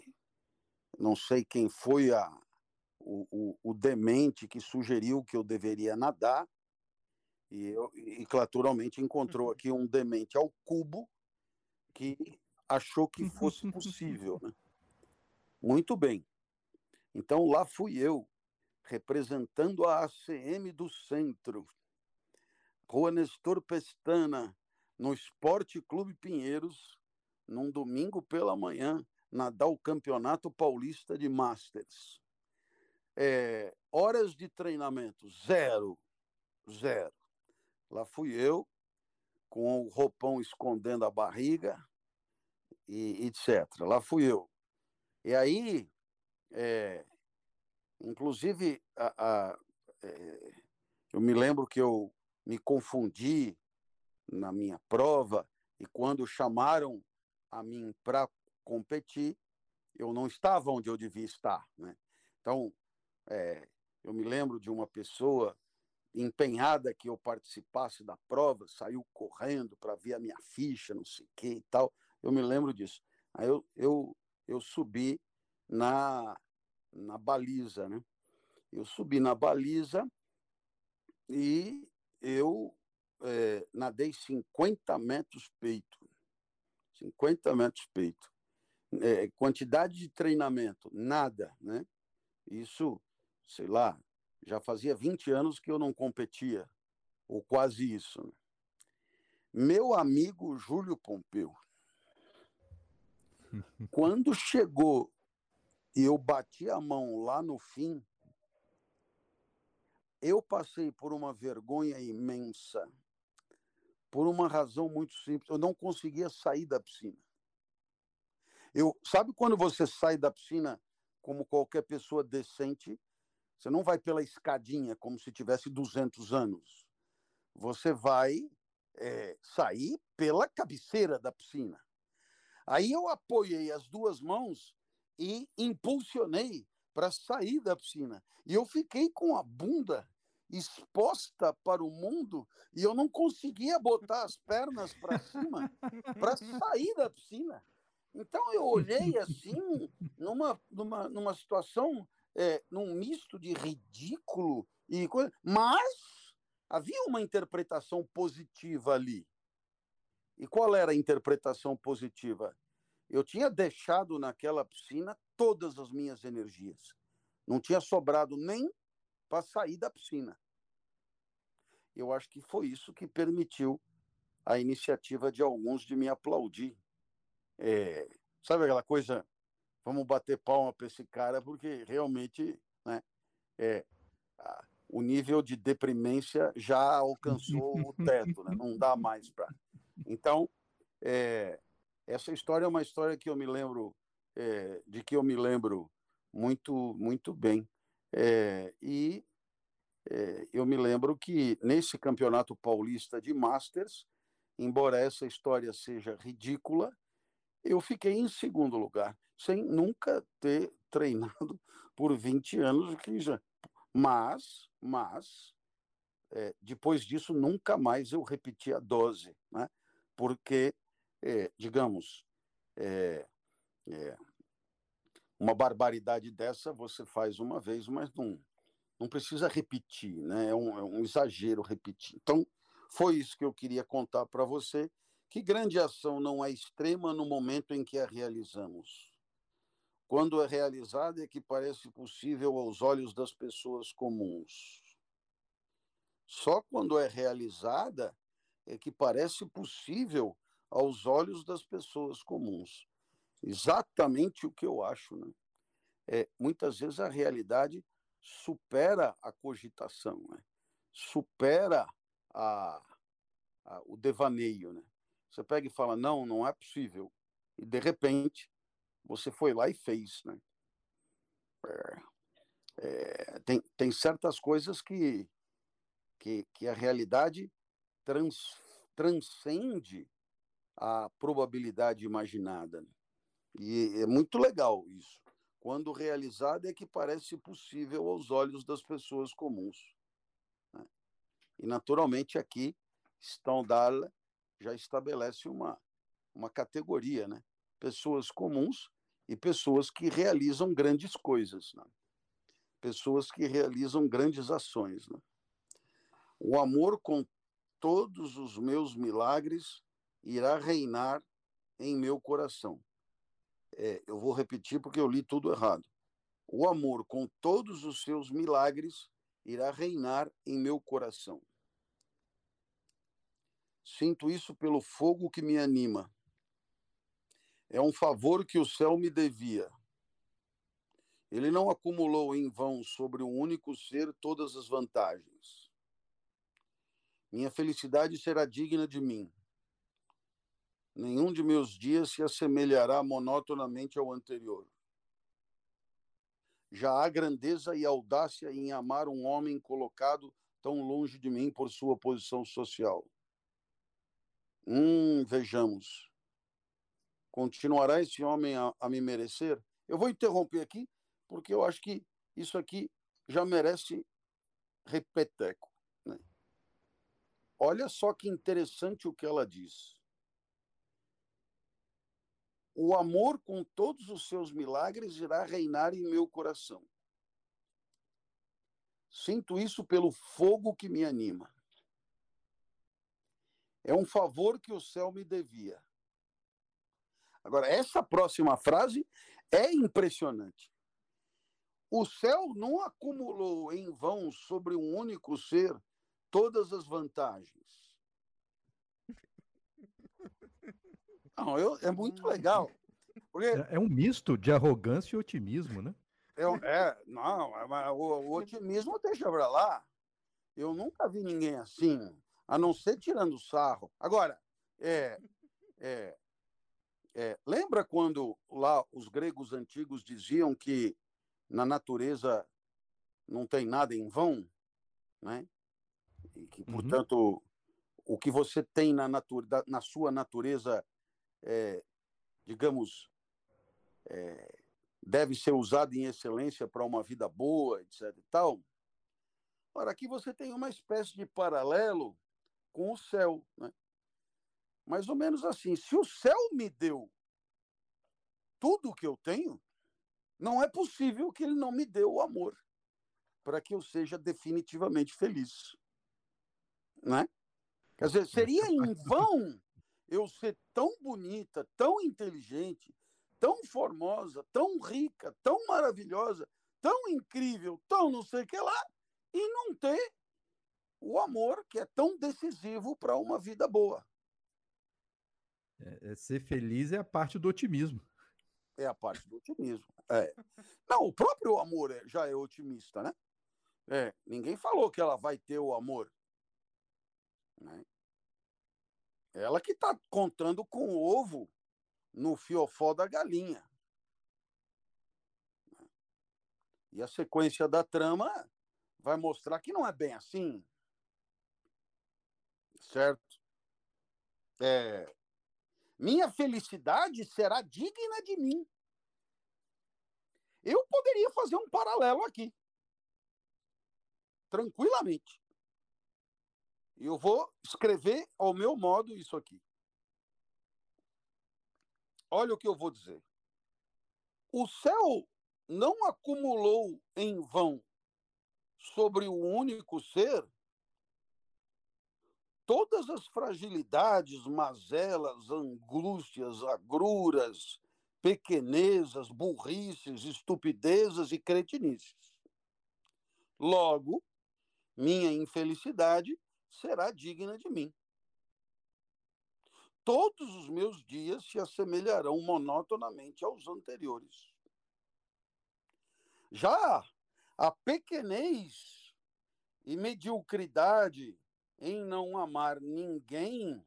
não sei quem foi a, o, o, o, demente que sugeriu que eu deveria nadar, e, eu, e naturalmente encontrou aqui um demente ao cubo que achou que fosse possível. Né? Muito bem. Então lá fui eu, representando a ACM do Centro, Rua Nestor Pestana, no Esporte Clube Pinheiros, num domingo pela manhã, nadar o Campeonato Paulista de Masters. É, horas de treinamento, zero, zero. Lá fui eu, com o roupão escondendo a barriga, e etc. Lá fui eu. E aí, é, inclusive, a, a, é, eu me lembro que eu me confundi na minha prova e quando chamaram a mim para competir, eu não estava onde eu devia estar. Né? Então, é, eu me lembro de uma pessoa empenhada que eu participasse da prova, saiu correndo para ver a minha ficha, não sei o que e tal. Eu me lembro disso. Aí eu, eu, eu subi na, na baliza, né? Eu subi na baliza e eu é, nadei 50 metros peito. 50 metros peito. É, quantidade de treinamento, nada, né? Isso, sei lá, já fazia 20 anos que eu não competia, ou quase isso. Né? Meu amigo Júlio Pompeu, quando chegou e eu bati a mão lá no fim, eu passei por uma vergonha imensa, por uma razão muito simples. Eu não conseguia sair da piscina. Eu, sabe quando você sai da piscina como qualquer pessoa decente? Você não vai pela escadinha como se tivesse 200 anos. Você vai é, sair pela cabeceira da piscina. Aí eu apoiei as duas mãos e impulsionei para sair da piscina. E eu fiquei com a bunda exposta para o mundo e eu não conseguia botar as pernas para cima para sair da piscina. Então eu olhei assim, numa, numa, numa situação, é, num misto de ridículo e coisa, mas havia uma interpretação positiva ali. E qual era a interpretação positiva? Eu tinha deixado naquela piscina todas as minhas energias. Não tinha sobrado nem para sair da piscina. Eu acho que foi isso que permitiu a iniciativa de alguns de me aplaudir. É, sabe aquela coisa? Vamos bater palma para esse cara, porque realmente né, é, a, o nível de deprimência já alcançou o teto, né? não dá mais para. Então, é, essa história é uma história que eu me lembro, é, de que eu me lembro muito, muito bem. É, e é, eu me lembro que nesse campeonato paulista de Masters, embora essa história seja ridícula, eu fiquei em segundo lugar, sem nunca ter treinado por 20 anos, que já... mas, mas é, depois disso nunca mais eu repeti a dose, né? porque, é, digamos, é, é, uma barbaridade dessa você faz uma vez, mas não, não precisa repetir, né? É um, é um exagero repetir. Então, foi isso que eu queria contar para você, que grande ação não é extrema no momento em que a realizamos. Quando é realizada é que parece possível aos olhos das pessoas comuns. Só quando é realizada é que parece possível aos olhos das pessoas comuns. Exatamente o que eu acho, né? É, muitas vezes a realidade supera a cogitação, né? supera a, a, o devaneio. Né? Você pega e fala, não, não é possível. E, de repente, você foi lá e fez. Né? É, é, tem, tem certas coisas que, que, que a realidade trans, transcende a probabilidade imaginada. Né? E é muito legal isso. Quando realizada é que parece possível aos olhos das pessoas comuns. Né? E, naturalmente, aqui, Stendhal já estabelece uma, uma categoria, né? Pessoas comuns e pessoas que realizam grandes coisas, né? pessoas que realizam grandes ações. Né? O amor com todos os meus milagres irá reinar em meu coração. É, eu vou repetir porque eu li tudo errado. O amor com todos os seus milagres irá reinar em meu coração. Sinto isso pelo fogo que me anima. É um favor que o céu me devia. Ele não acumulou em vão sobre um único ser todas as vantagens. Minha felicidade será digna de mim. Nenhum de meus dias se assemelhará monotonamente ao anterior. Já há grandeza e audácia em amar um homem colocado tão longe de mim por sua posição social. Hum, vejamos. Continuará esse homem a, a me merecer? Eu vou interromper aqui, porque eu acho que isso aqui já merece repeteco. Né? Olha só que interessante o que ela diz o amor com todos os seus milagres irá reinar em meu coração. Sinto isso pelo fogo que me anima. É um favor que o céu me devia. Agora, essa próxima frase é impressionante. O céu não acumulou em vão sobre um único ser todas as vantagens. Não, eu, é muito legal. Porque... É, é, um misto de arrogância e otimismo, né? É, é não, é, o, o, otimismo deixa para lá. Eu nunca vi ninguém assim, a não ser tirando sarro. Agora, é, é, é, lembra quando lá os gregos antigos diziam que na natureza não tem nada em vão, né? E que, uhum. portanto, uhum. o que você tem na, natura, na sua natureza é, digamos, é, deve ser usado em excelência para uma vida boa, etc. E tal. Ora, aqui você tem uma espécie de paralelo com o céu. Né? Mais ou menos assim: se o céu me deu tudo o que eu tenho, não é possível que ele não me dê o amor para que eu seja definitivamente feliz. Né? Quer dizer, seria em vão eu ser tão bonita, tão inteligente, tão formosa, tão rica, tão maravilhosa, tão incrível, tão não sei o que lá, e não ter o amor que é tão decisivo para uma vida boa. É, é ser feliz é a parte do otimismo. É a parte do otimismo. É. Não, o próprio amor é, já é otimista, né? É, ninguém falou que ela vai ter o amor. Né? Ela que está contando com o ovo no fiofó da galinha. E a sequência da trama vai mostrar que não é bem assim. Certo? É, minha felicidade será digna de mim. Eu poderia fazer um paralelo aqui. Tranquilamente. Eu vou escrever ao meu modo isso aqui. Olha o que eu vou dizer. o céu não acumulou em vão sobre o único ser todas as fragilidades, mazelas, angústias, agruras, pequenezas, burrices, estupidezes e cretinices. Logo, minha infelicidade será digna de mim. Todos os meus dias se assemelharão monotonamente aos anteriores. Já a pequenez e mediocridade em não amar ninguém,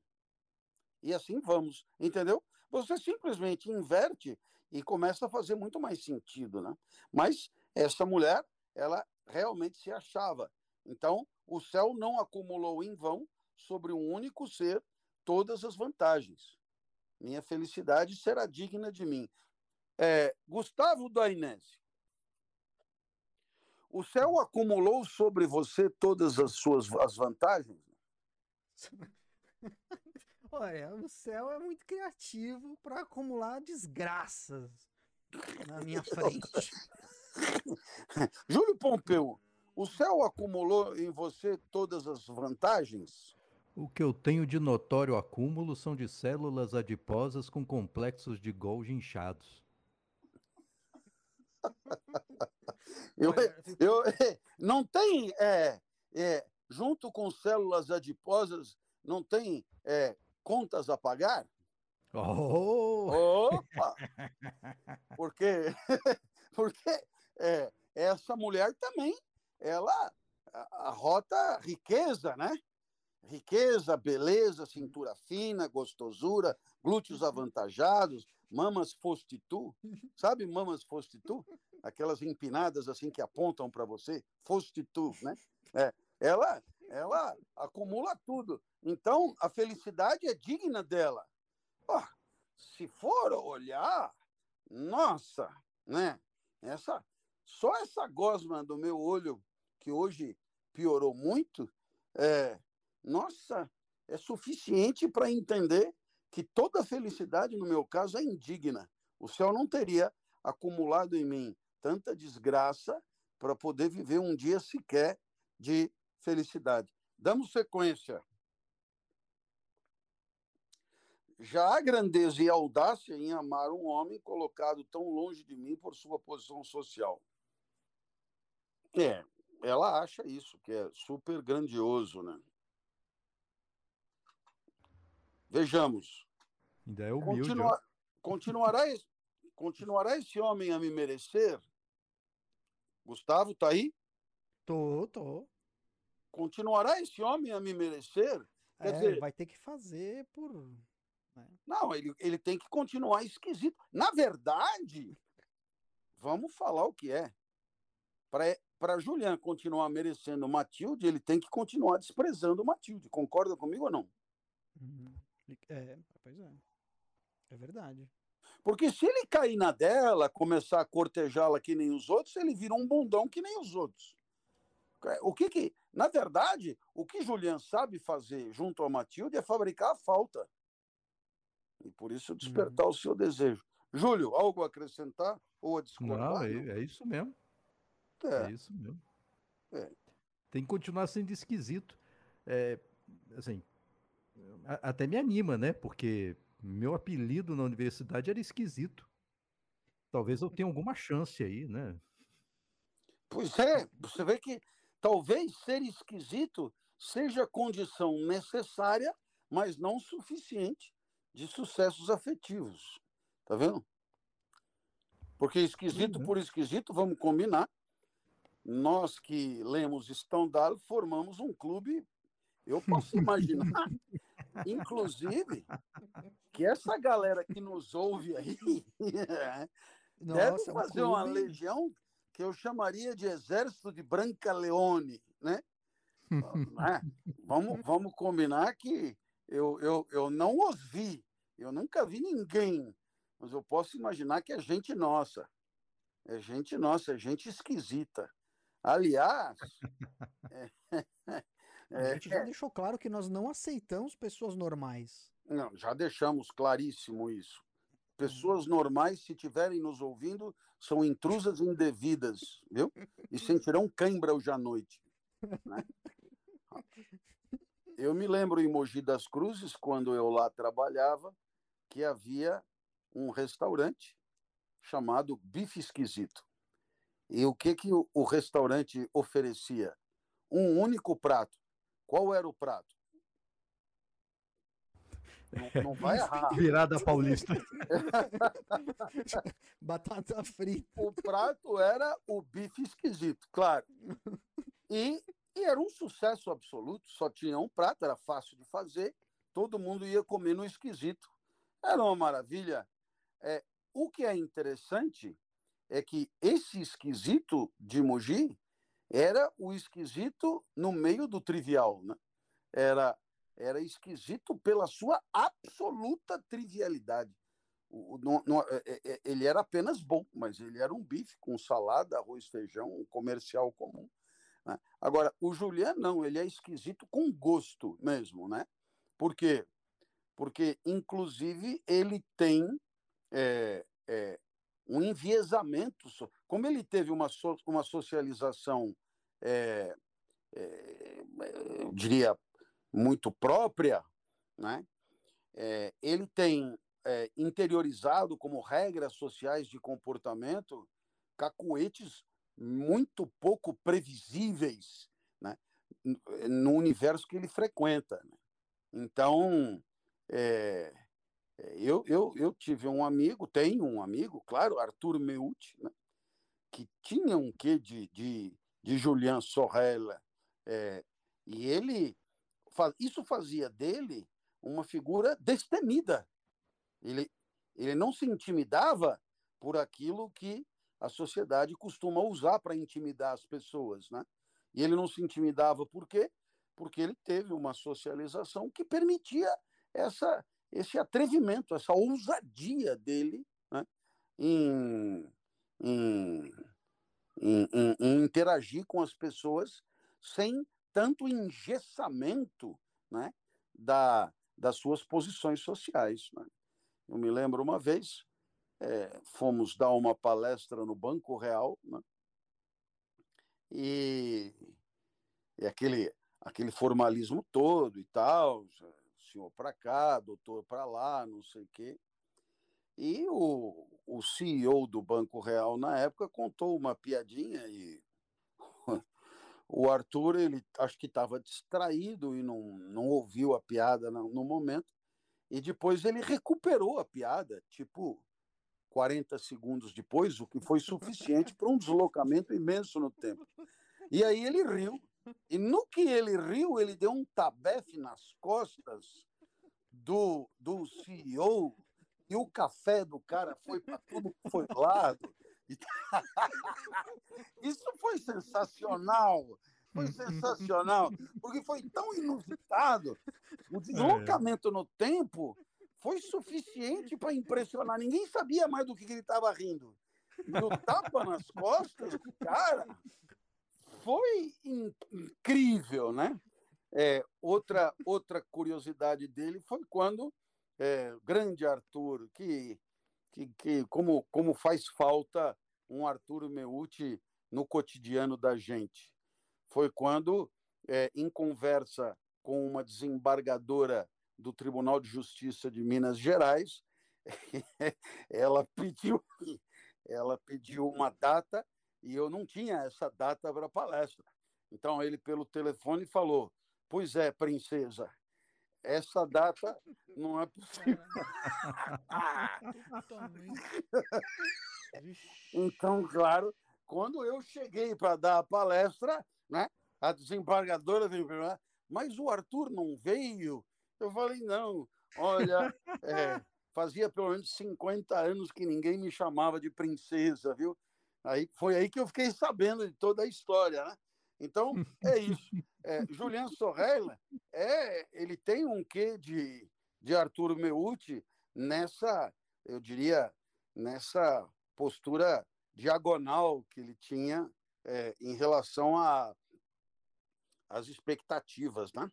e assim vamos, entendeu? Você simplesmente inverte e começa a fazer muito mais sentido, né? Mas essa mulher, ela realmente se achava. Então, o céu não acumulou em vão sobre um único ser todas as vantagens. Minha felicidade será digna de mim. É, Gustavo Dainese, o céu acumulou sobre você todas as suas as vantagens? Olha, o céu é muito criativo para acumular desgraças na minha frente. Júlio Pompeu, o céu acumulou em você todas as vantagens? O que eu tenho de notório acúmulo são de células adiposas com complexos de Golgi inchados. eu, eu, não tem, é, é, junto com células adiposas, não tem é, contas a pagar? Oh! Opa! Porque, porque é, essa mulher também, ela arrota riqueza, né? Riqueza, beleza, cintura fina, gostosura, glúteos avantajados, mamas foste tu. Sabe mamas foste tu? Aquelas empinadas assim que apontam para você, foste tu, né? É, ela, ela acumula tudo. Então, a felicidade é digna dela. Oh, se for olhar, nossa, né? Essa, só essa gosma do meu olho, que hoje piorou muito, é, nossa, é suficiente para entender que toda felicidade, no meu caso, é indigna. O céu não teria acumulado em mim tanta desgraça para poder viver um dia sequer de felicidade. Damos sequência. Já há grandeza e audácia em amar um homem colocado tão longe de mim por sua posição social. É, ela acha isso, que é super grandioso, né? Vejamos. Ainda é humilde. Continua, continuará, esse, continuará esse homem a me merecer? Gustavo, tá aí? Tô, tô. Continuará esse homem a me merecer? Quer é, dizer, vai ter que fazer por. Né? Não, ele, ele tem que continuar esquisito. Na verdade, vamos falar o que é. Para Julian continuar merecendo o Matilde, ele tem que continuar desprezando o Matilde. Concorda comigo ou não? Uhum. É, pois é. É verdade. Porque se ele cair na dela, começar a cortejá-la que nem os outros, ele vira um bundão que nem os outros. É, o que que, na verdade, o que Julian sabe fazer junto a Matilde é fabricar a falta. E por isso despertar uhum. o seu desejo. Júlio, algo a acrescentar ou a discordar? Não, é, é isso mesmo. É. é isso mesmo. É. Tem que continuar sendo esquisito. É, assim, até me anima, né? Porque meu apelido na universidade era esquisito. Talvez eu tenha alguma chance aí, né? Pois é, você vê que talvez ser esquisito seja condição necessária, mas não suficiente de sucessos afetivos. Tá vendo? Porque esquisito uhum. por esquisito, vamos combinar. Nós que lemos Stendhal formamos um clube. Eu posso imaginar Inclusive, que essa galera que nos ouve aí Nossa, deve fazer uma legião que eu chamaria de Exército de Branca Leone, né? é, vamos, vamos combinar que eu, eu, eu não os vi, eu nunca vi ninguém, mas eu posso imaginar que é gente nossa. É gente nossa, é gente esquisita. Aliás, é, a gente já é. deixou claro que nós não aceitamos pessoas normais. Não, já deixamos claríssimo isso. Pessoas normais, se estiverem nos ouvindo, são intrusas indevidas, viu? E sentirão cãibra hoje à noite. Né? Eu me lembro em Mogi das Cruzes, quando eu lá trabalhava, que havia um restaurante chamado Bife Esquisito. E o que, que o restaurante oferecia? Um único prato. Qual era o prato? Não, não vai errar. Virada paulista. Batata frita. O prato era o bife esquisito, claro. E, e, era um sucesso absoluto. Só tinha um prato, era fácil de fazer. Todo mundo ia comer no esquisito. Era uma maravilha. É, o que é interessante é que esse esquisito de Mogi era o esquisito no meio do trivial, né? Era era esquisito pela sua absoluta trivialidade. O, no, no, é, é, é, ele era apenas bom, mas ele era um bife com salada, arroz, feijão, um comercial comum. Né? Agora, o Julian não, ele é esquisito com gosto mesmo, né? Por quê? Porque, inclusive, ele tem é, é, um enviesamento. Como ele teve uma, so, uma socialização, é, eu diria, muito própria, né? É, ele tem é, interiorizado como regras sociais de comportamento cacuetes muito pouco previsíveis né? no universo que ele frequenta. Né? Então, é, eu, eu, eu tive um amigo, tenho um amigo, claro, Arthur Meucci, né? que tinha um quê de, de, de Julian Sorrel, é, e ele isso fazia dele uma figura destemida. Ele, ele não se intimidava por aquilo que a sociedade costuma usar para intimidar as pessoas, né? E ele não se intimidava por quê? Porque ele teve uma socialização que permitia essa, esse atrevimento, essa ousadia dele né? em, em, em, em, interagir com as pessoas sem tanto engessamento né, da, das suas posições sociais. Né? Eu me lembro uma vez, é, fomos dar uma palestra no Banco Real, né? e, e aquele, aquele formalismo todo e tal, senhor para cá, doutor para lá, não sei o quê. E o, o CEO do Banco Real, na época, contou uma piadinha e o Arthur, ele acho que estava distraído e não, não ouviu a piada no, no momento. E depois ele recuperou a piada, tipo 40 segundos depois, o que foi suficiente para um deslocamento imenso no tempo. E aí ele riu. E no que ele riu, ele deu um tabefe nas costas do, do CEO e o café do cara foi para tudo que foi lado. Isso foi sensacional. Foi sensacional, porque foi tão inusitado. O deslocamento no tempo foi suficiente para impressionar. Ninguém sabia mais do que ele estava rindo. No tapa nas costas, cara, foi incrível, né? É, outra, outra curiosidade dele foi quando é, grande Arthur, que que, que como, como faz falta um Arthur Meucci no cotidiano da gente. Foi quando, é, em conversa com uma desembargadora do Tribunal de Justiça de Minas Gerais, ela pediu, ela pediu uma data e eu não tinha essa data para a palestra. Então ele pelo telefone falou: "Pois é, princesa, essa data não é possível. então, claro, quando eu cheguei para dar a palestra, né, a desembargadora veio perguntar, mas o Arthur não veio? Eu falei, não, olha, é, fazia pelo menos 50 anos que ninguém me chamava de princesa, viu? Aí, foi aí que eu fiquei sabendo de toda a história, né? Então, é isso. É, Julian Sorrell, é, ele tem um quê de, de Arthur Meucci nessa, eu diria, nessa postura diagonal que ele tinha é, em relação a as expectativas, né?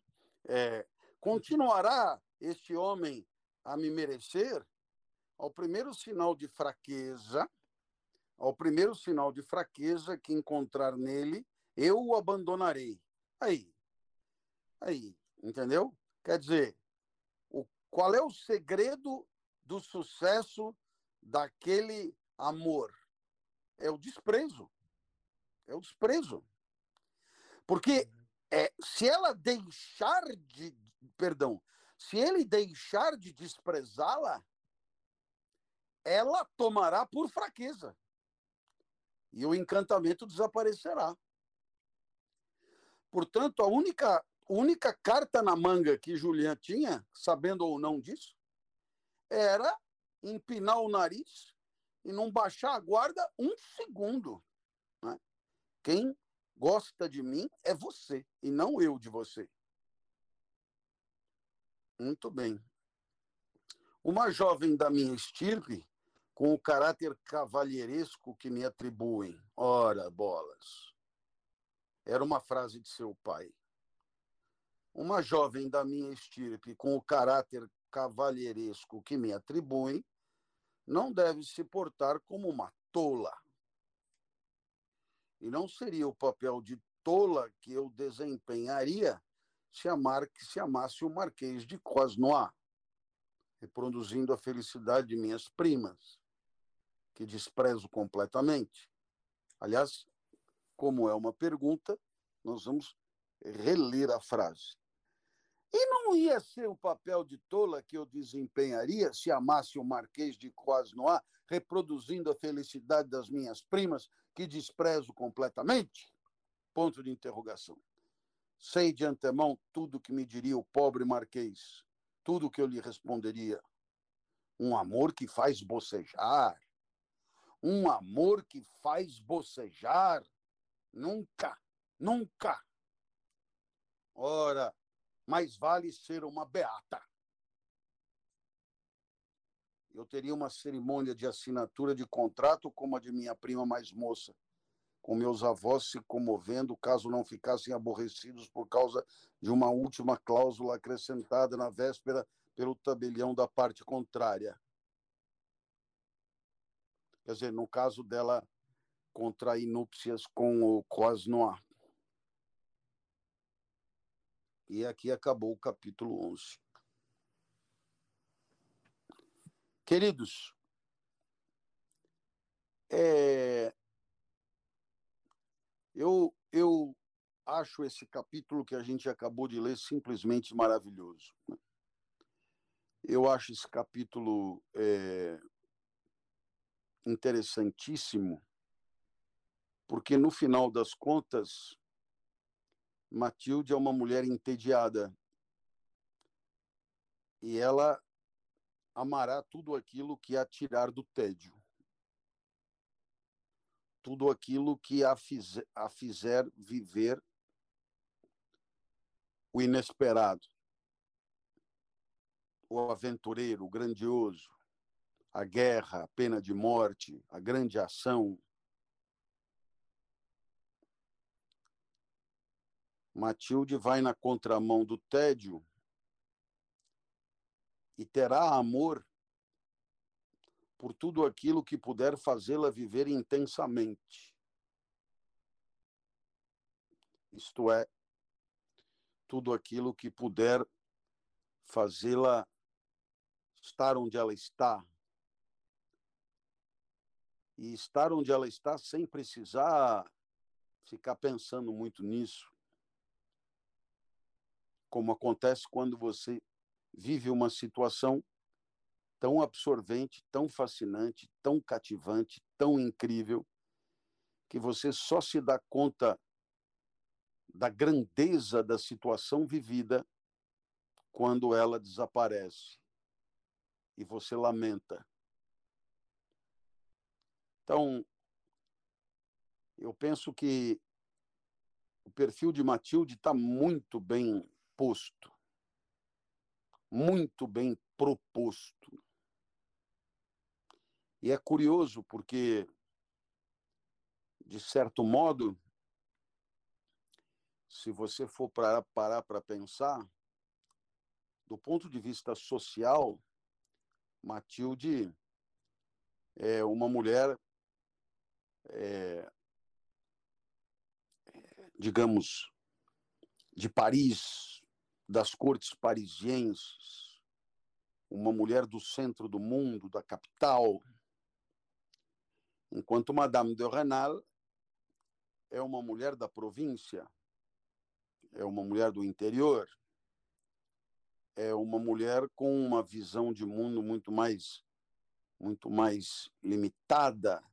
É, continuará este homem a me merecer? ao primeiro sinal de fraqueza, ao primeiro sinal de fraqueza que encontrar nele, eu o abandonarei. Aí, aí, entendeu? Quer dizer, o, qual é o segredo do sucesso daquele amor? É o desprezo. É o desprezo. Porque é, se ela deixar de, perdão, se ele deixar de desprezá-la, ela tomará por fraqueza. E o encantamento desaparecerá. Portanto, a única, única carta na manga que Julian tinha, sabendo ou não disso, era empinar o nariz e não baixar a guarda um segundo. Né? Quem gosta de mim é você e não eu de você. Muito bem. Uma jovem da minha estirpe, com o caráter cavalheiresco que me atribuem, ora bolas. Era uma frase de seu pai. Uma jovem da minha estirpe, com o caráter cavalheiresco que me atribuem, não deve se portar como uma tola. E não seria o papel de tola que eu desempenharia se, amar, se amasse o Marquês de Cosnois, reproduzindo a felicidade de minhas primas, que desprezo completamente. Aliás, como é uma pergunta, nós vamos reler a frase. E não ia ser o papel de tola que eu desempenharia se amasse o Marquês de Cosnois, reproduzindo a felicidade das minhas primas, que desprezo completamente? Ponto de interrogação. Sei de antemão tudo que me diria o pobre Marquês, tudo que eu lhe responderia. Um amor que faz bocejar. Um amor que faz bocejar. Nunca, nunca. Ora, mais vale ser uma beata. Eu teria uma cerimônia de assinatura de contrato como a de minha prima mais moça com meus avós se comovendo caso não ficassem aborrecidos por causa de uma última cláusula acrescentada na véspera pelo tabelião da parte contrária. Quer dizer, no caso dela contrair núpcias com o Cosnoir. E aqui acabou o capítulo 11. Queridos, é, eu, eu acho esse capítulo que a gente acabou de ler simplesmente maravilhoso. Eu acho esse capítulo é, interessantíssimo, porque no final das contas, Matilde é uma mulher entediada. E ela amará tudo aquilo que a tirar do tédio. Tudo aquilo que a, fizer, a fizer viver o inesperado, o aventureiro, o grandioso, a guerra, a pena de morte, a grande ação. Matilde vai na contramão do tédio e terá amor por tudo aquilo que puder fazê-la viver intensamente. Isto é, tudo aquilo que puder fazê-la estar onde ela está. E estar onde ela está sem precisar ficar pensando muito nisso. Como acontece quando você vive uma situação tão absorvente, tão fascinante, tão cativante, tão incrível, que você só se dá conta da grandeza da situação vivida quando ela desaparece e você lamenta. Então, eu penso que o perfil de Matilde está muito bem posto, muito bem proposto. E é curioso porque, de certo modo, se você for para parar para pensar, do ponto de vista social, Matilde é uma mulher, é, digamos, de Paris, das cortes parisienses, uma mulher do centro do mundo, da capital, enquanto Madame de Renal é uma mulher da província, é uma mulher do interior, é uma mulher com uma visão de mundo muito mais muito mais limitada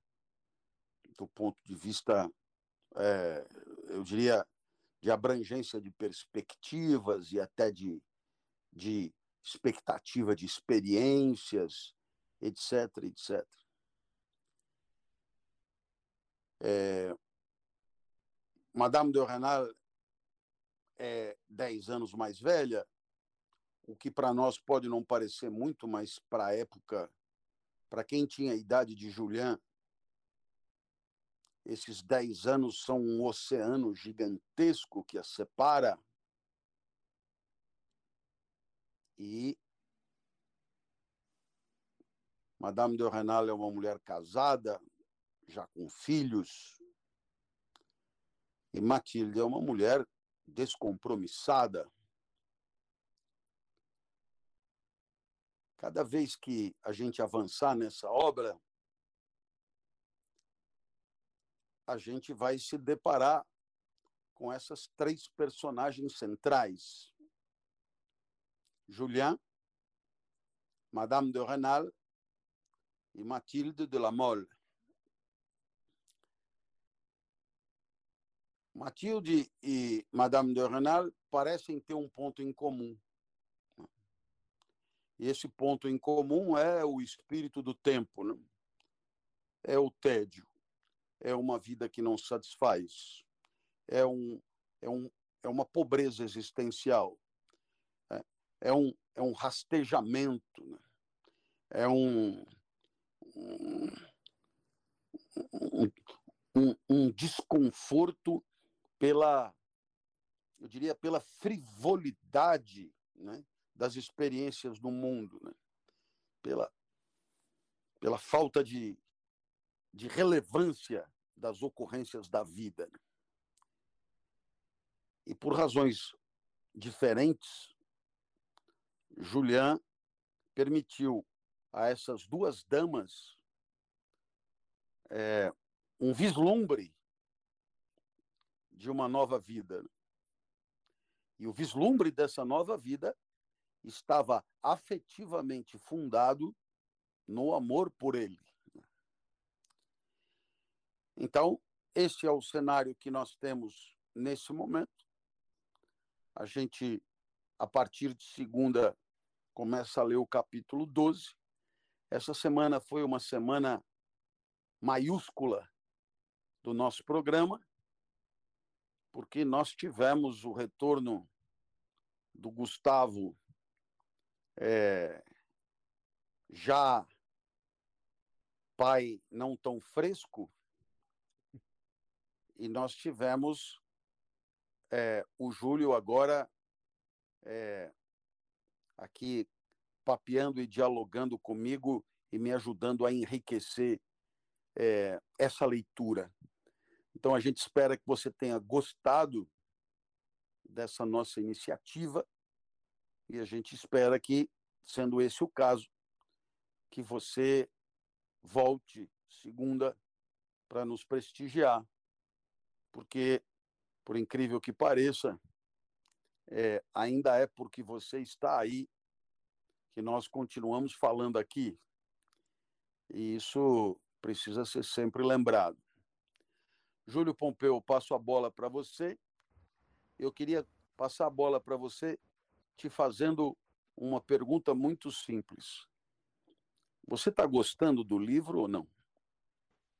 do ponto de vista, é, eu diria, de abrangência de perspectivas e até de, de expectativa de experiências, etc, etc. É, Madame de Renal é 10 anos mais velha, o que para nós pode não parecer muito, mas para a época, para quem tinha a idade de Julian, esses 10 anos são um oceano gigantesco que a separa. E Madame de Renal é uma mulher casada, já com filhos. E Matilde é uma mulher descompromissada. Cada vez que a gente avançar nessa obra, a gente vai se deparar com essas três personagens centrais: Julien, Madame de Renal e Mathilde de la Mole. Mathilde e Madame de Renal parecem ter um ponto em comum. E esse ponto em comum é o espírito do tempo, né? é o tédio é uma vida que não satisfaz, é, um, é, um, é uma pobreza existencial, é, é, um, é um rastejamento, né? é um, um, um, um desconforto pela, eu diria, pela frivolidade né, das experiências do mundo, né? pela, pela falta de, de relevância das ocorrências da vida. E por razões diferentes, Julian permitiu a essas duas damas é, um vislumbre de uma nova vida. E o vislumbre dessa nova vida estava afetivamente fundado no amor por ele. Então, esse é o cenário que nós temos nesse momento. A gente, a partir de segunda, começa a ler o capítulo 12. Essa semana foi uma semana maiúscula do nosso programa, porque nós tivemos o retorno do Gustavo é, já pai não tão fresco, e nós tivemos é, o Júlio agora é, aqui papeando e dialogando comigo e me ajudando a enriquecer é, essa leitura. Então a gente espera que você tenha gostado dessa nossa iniciativa e a gente espera que, sendo esse o caso, que você volte segunda para nos prestigiar porque, por incrível que pareça, é, ainda é porque você está aí que nós continuamos falando aqui. E isso precisa ser sempre lembrado. Júlio Pompeu, passo a bola para você. Eu queria passar a bola para você te fazendo uma pergunta muito simples. Você está gostando do livro ou não?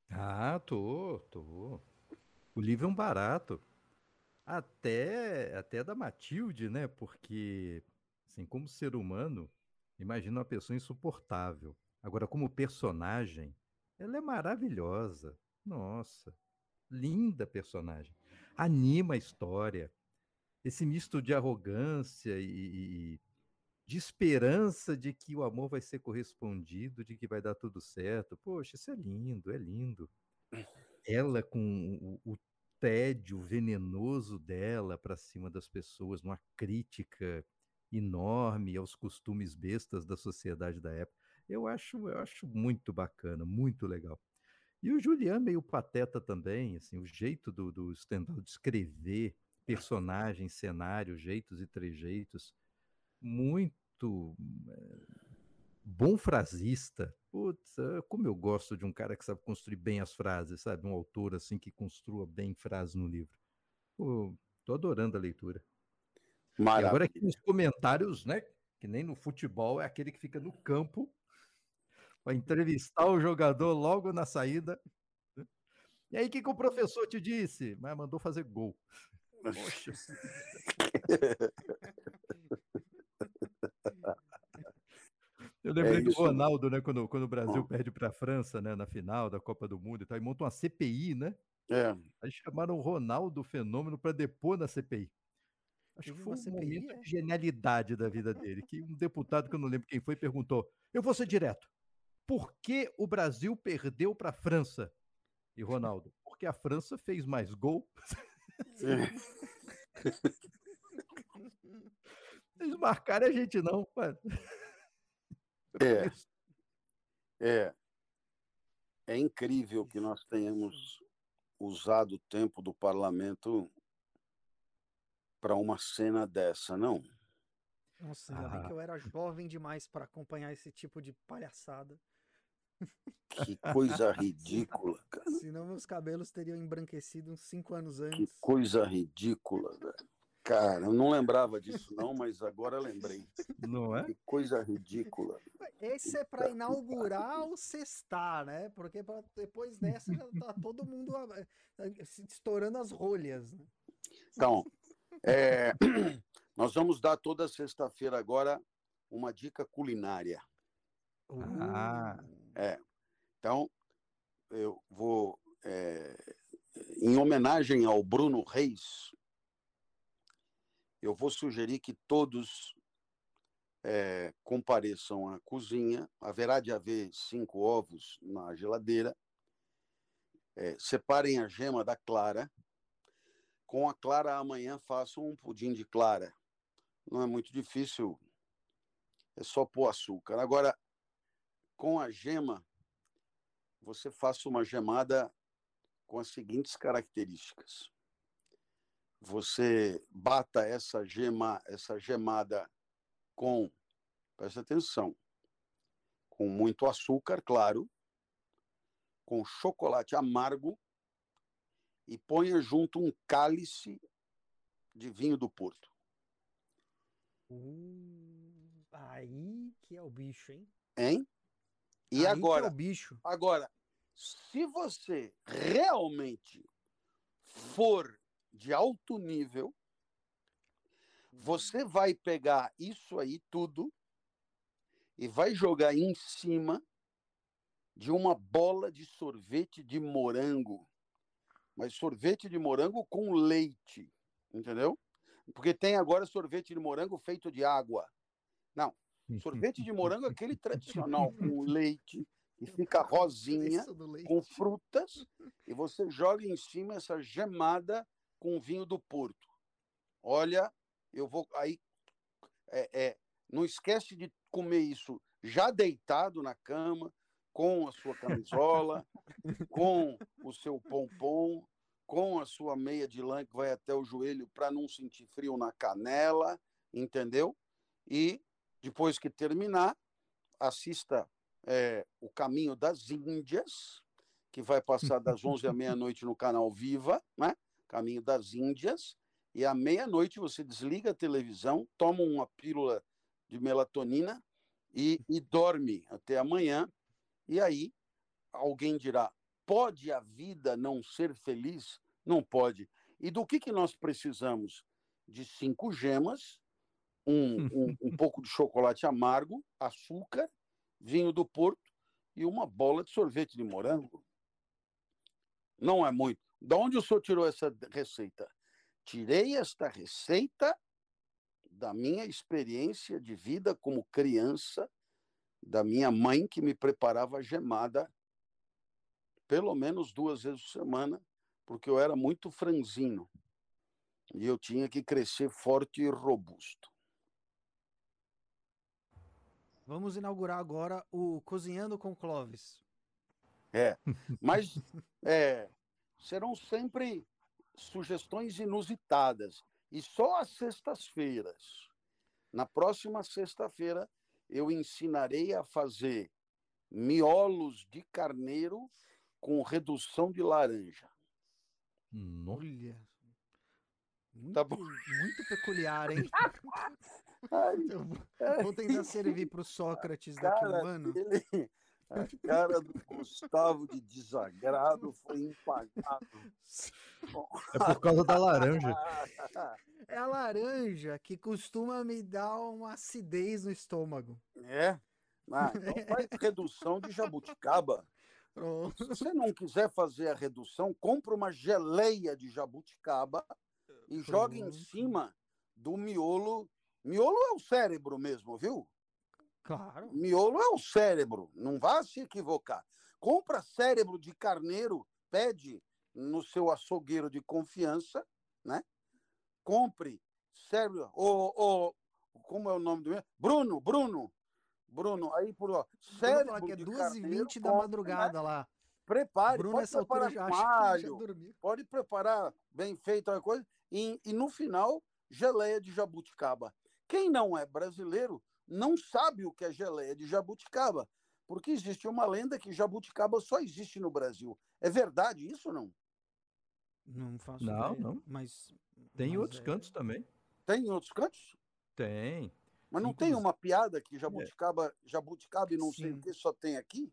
Ah, tô, tô. O livro é um barato. Até, até da Matilde, né? Porque, assim, como ser humano, imagina uma pessoa insuportável. Agora, como personagem, ela é maravilhosa. Nossa, linda personagem. Anima a história. Esse misto de arrogância e, de esperança de que o amor vai ser correspondido, de que vai dar tudo certo. Poxa, isso é lindo, é lindo. Ela com o, o tédio venenoso dela para cima das pessoas, numa crítica enorme aos costumes bestas da sociedade da época. Eu acho, eu acho muito bacana, muito legal. E o Julian meio pateta também, assim, o jeito do, do Stendhal de escrever personagens, cenários, jeitos e trejeitos, muito é, bom frasista. Putz, é, como eu gosto de um cara que sabe construir bem as frases, sabe? Um autor assim que construa bem frases no livro. Pô, tô adorando a leitura. Maravilha. E agora aqui nos comentários, né? Que nem no futebol, é aquele que fica no campo para entrevistar o jogador logo na saída. E aí, o que, que o professor te disse? Mas mandou fazer gol. Poxa. Eu lembrei é do Ronaldo, né? Quando, quando o Brasil perde para a França, né? Na final da Copa do Mundo e tal, e monta uma CPI, né? É. Aí chamaram o Ronaldo Fenômeno para depor na CPI. Acho que foi um CPI, momento é? de genialidade da vida dele. Que um deputado, que eu não lembro quem foi, perguntou: Eu vou ser direto por que o Brasil perdeu para a França? E Ronaldo, porque a França fez mais gol. Eles marcaram a gente não, mano. É. É. É incrível que nós tenhamos usado o tempo do parlamento para uma cena dessa, não? Nossa, ainda ah. bem que eu era jovem demais para acompanhar esse tipo de palhaçada. Que coisa ridícula, cara. Senão meus cabelos teriam embranquecido uns cinco anos antes. Que coisa ridícula, velho. Cara, eu não lembrava disso não, mas agora lembrei. Não é? Que coisa ridícula. Esse é para inaugurar o sextar, né? Porque pra, depois dessa já tá todo mundo estourando as rolhas. Né? Então, é, nós vamos dar toda sexta-feira agora uma dica culinária. Ah. É. Então, eu vou, é, em homenagem ao Bruno Reis, eu vou sugerir que todos é, compareçam à cozinha. Haverá de haver cinco ovos na geladeira. É, separem a gema da clara. Com a clara amanhã façam um pudim de clara. Não é muito difícil, é só pôr açúcar. Agora, com a gema, você faça uma gemada com as seguintes características. Você bata essa gema, essa gemada com, presta atenção, com muito açúcar, claro, com chocolate amargo e ponha junto um cálice de vinho do Porto. Uh, aí que é o bicho, hein? Hein? E Aí agora, é bicho. agora, se você realmente for de alto nível, você vai pegar isso aí tudo e vai jogar em cima de uma bola de sorvete de morango. Mas sorvete de morango com leite, entendeu? Porque tem agora sorvete de morango feito de água. Não, Sorvete de morango é aquele tradicional, com leite, e fica rosinha, com frutas, e você joga em cima essa gemada com vinho do Porto. Olha, eu vou aí. É, é, não esquece de comer isso já deitado na cama, com a sua camisola, com o seu pompom, com a sua meia de lã que vai até o joelho para não sentir frio na canela, entendeu? E depois que terminar, assista é, O Caminho das Índias, que vai passar das 11 à meia-noite no canal Viva, né? Caminho das Índias. E à meia-noite você desliga a televisão, toma uma pílula de melatonina e, e dorme até amanhã. E aí alguém dirá: pode a vida não ser feliz? Não pode. E do que, que nós precisamos? De cinco gemas um, um, um pouco de chocolate amargo, açúcar, vinho do Porto e uma bola de sorvete de morango. Não é muito. De onde o senhor tirou essa receita? Tirei esta receita da minha experiência de vida como criança, da minha mãe que me preparava gemada pelo menos duas vezes por semana, porque eu era muito franzino e eu tinha que crescer forte e robusto. Vamos inaugurar agora o Cozinhando com Clóvis. É, mas é, serão sempre sugestões inusitadas. E só às sextas-feiras. Na próxima sexta-feira, eu ensinarei a fazer miolos de carneiro com redução de laranja. Olha. Muito, Tá bom. muito peculiar, hein? Ai, Eu vou, tentar servir para o Sócrates daqui a um ano. dele, a cara do Gustavo de desagrado foi impagável. É por causa da laranja. É a laranja que costuma me dar uma acidez no estômago. É? Ah, então faz redução de jabuticaba. Pronto. Se você não quiser fazer a redução, compra uma geleia de jabuticaba e joga em cima do miolo. Miolo é o cérebro mesmo, viu? Claro. Miolo é o cérebro, não vá se equivocar. Compra cérebro de carneiro, pede no seu açougueiro de confiança, né? Compre cérebro. O, como é o nome do meu? Bruno, Bruno. Bruno, aí por ó, cérebro que é de 2h20 da compre, madrugada lá. né? Prepare, Bruno, pode altura, preparar já com acha que já alho, dormiu. pode preparar bem feito a coisa e, e no final geleia de jabuticaba. Quem não é brasileiro não sabe o que é geleia de jabuticaba, porque existe uma lenda que jabuticaba só existe no Brasil. É verdade isso ou não? Não faço Não, ideia, não. Mas, Tem em mas outros é- cantos também. Tem em outros cantos? Tem. Mas não tem Inclusive- uma piada que jabuticaba, jabuticaba e não sei o Sim. que só tem aqui?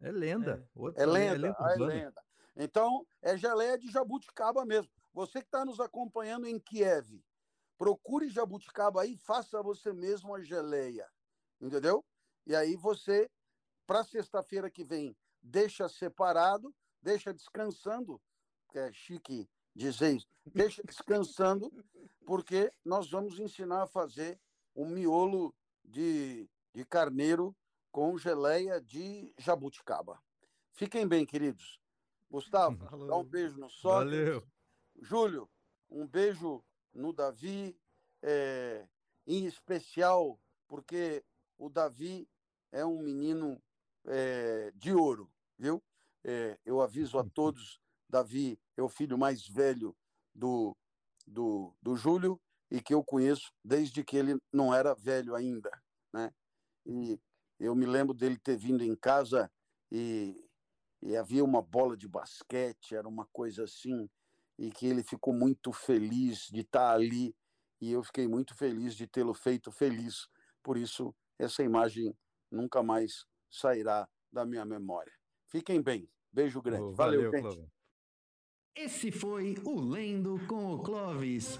É lenda. Outra- É lenda, ah, é lenda. Então, é geleia de jabuticaba mesmo. Você que está nos acompanhando em Kiev, procure jabuticaba aí, faça você mesmo a geleia. Entendeu? E aí você, para sexta-feira que vem, deixa separado, deixa descansando, que é chique dizer isso, deixa descansando, porque nós vamos ensinar a fazer um miolo de, de carneiro com geleia de jabuticaba. Fiquem bem, queridos. Gustavo, dá um beijo no Sócrates. Valeu. Júlio, um beijo no Davi, é, em especial porque o Davi é um menino é, de ouro, viu? É, eu aviso a todos, Davi é o filho mais velho do, do, do Júlio e que eu conheço desde que ele não era velho ainda, né? E eu me lembro dele ter vindo em casa e, e havia uma bola de basquete, era uma coisa assim, e que ele ficou muito feliz de estar ali e eu fiquei muito feliz de tê-lo feito feliz. Por isso, essa imagem nunca mais sairá da minha memória. Fiquem bem. Beijo grande. Ô, Valeu, gente. Clóvis. Esse foi o Lendo com o Clovis.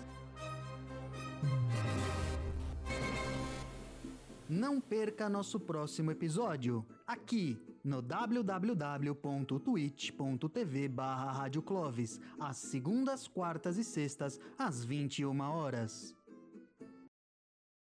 Não perca nosso próximo episódio, aqui no www.twitch.tv barra Clovis, às segundas, quartas e sextas, às 21 horas.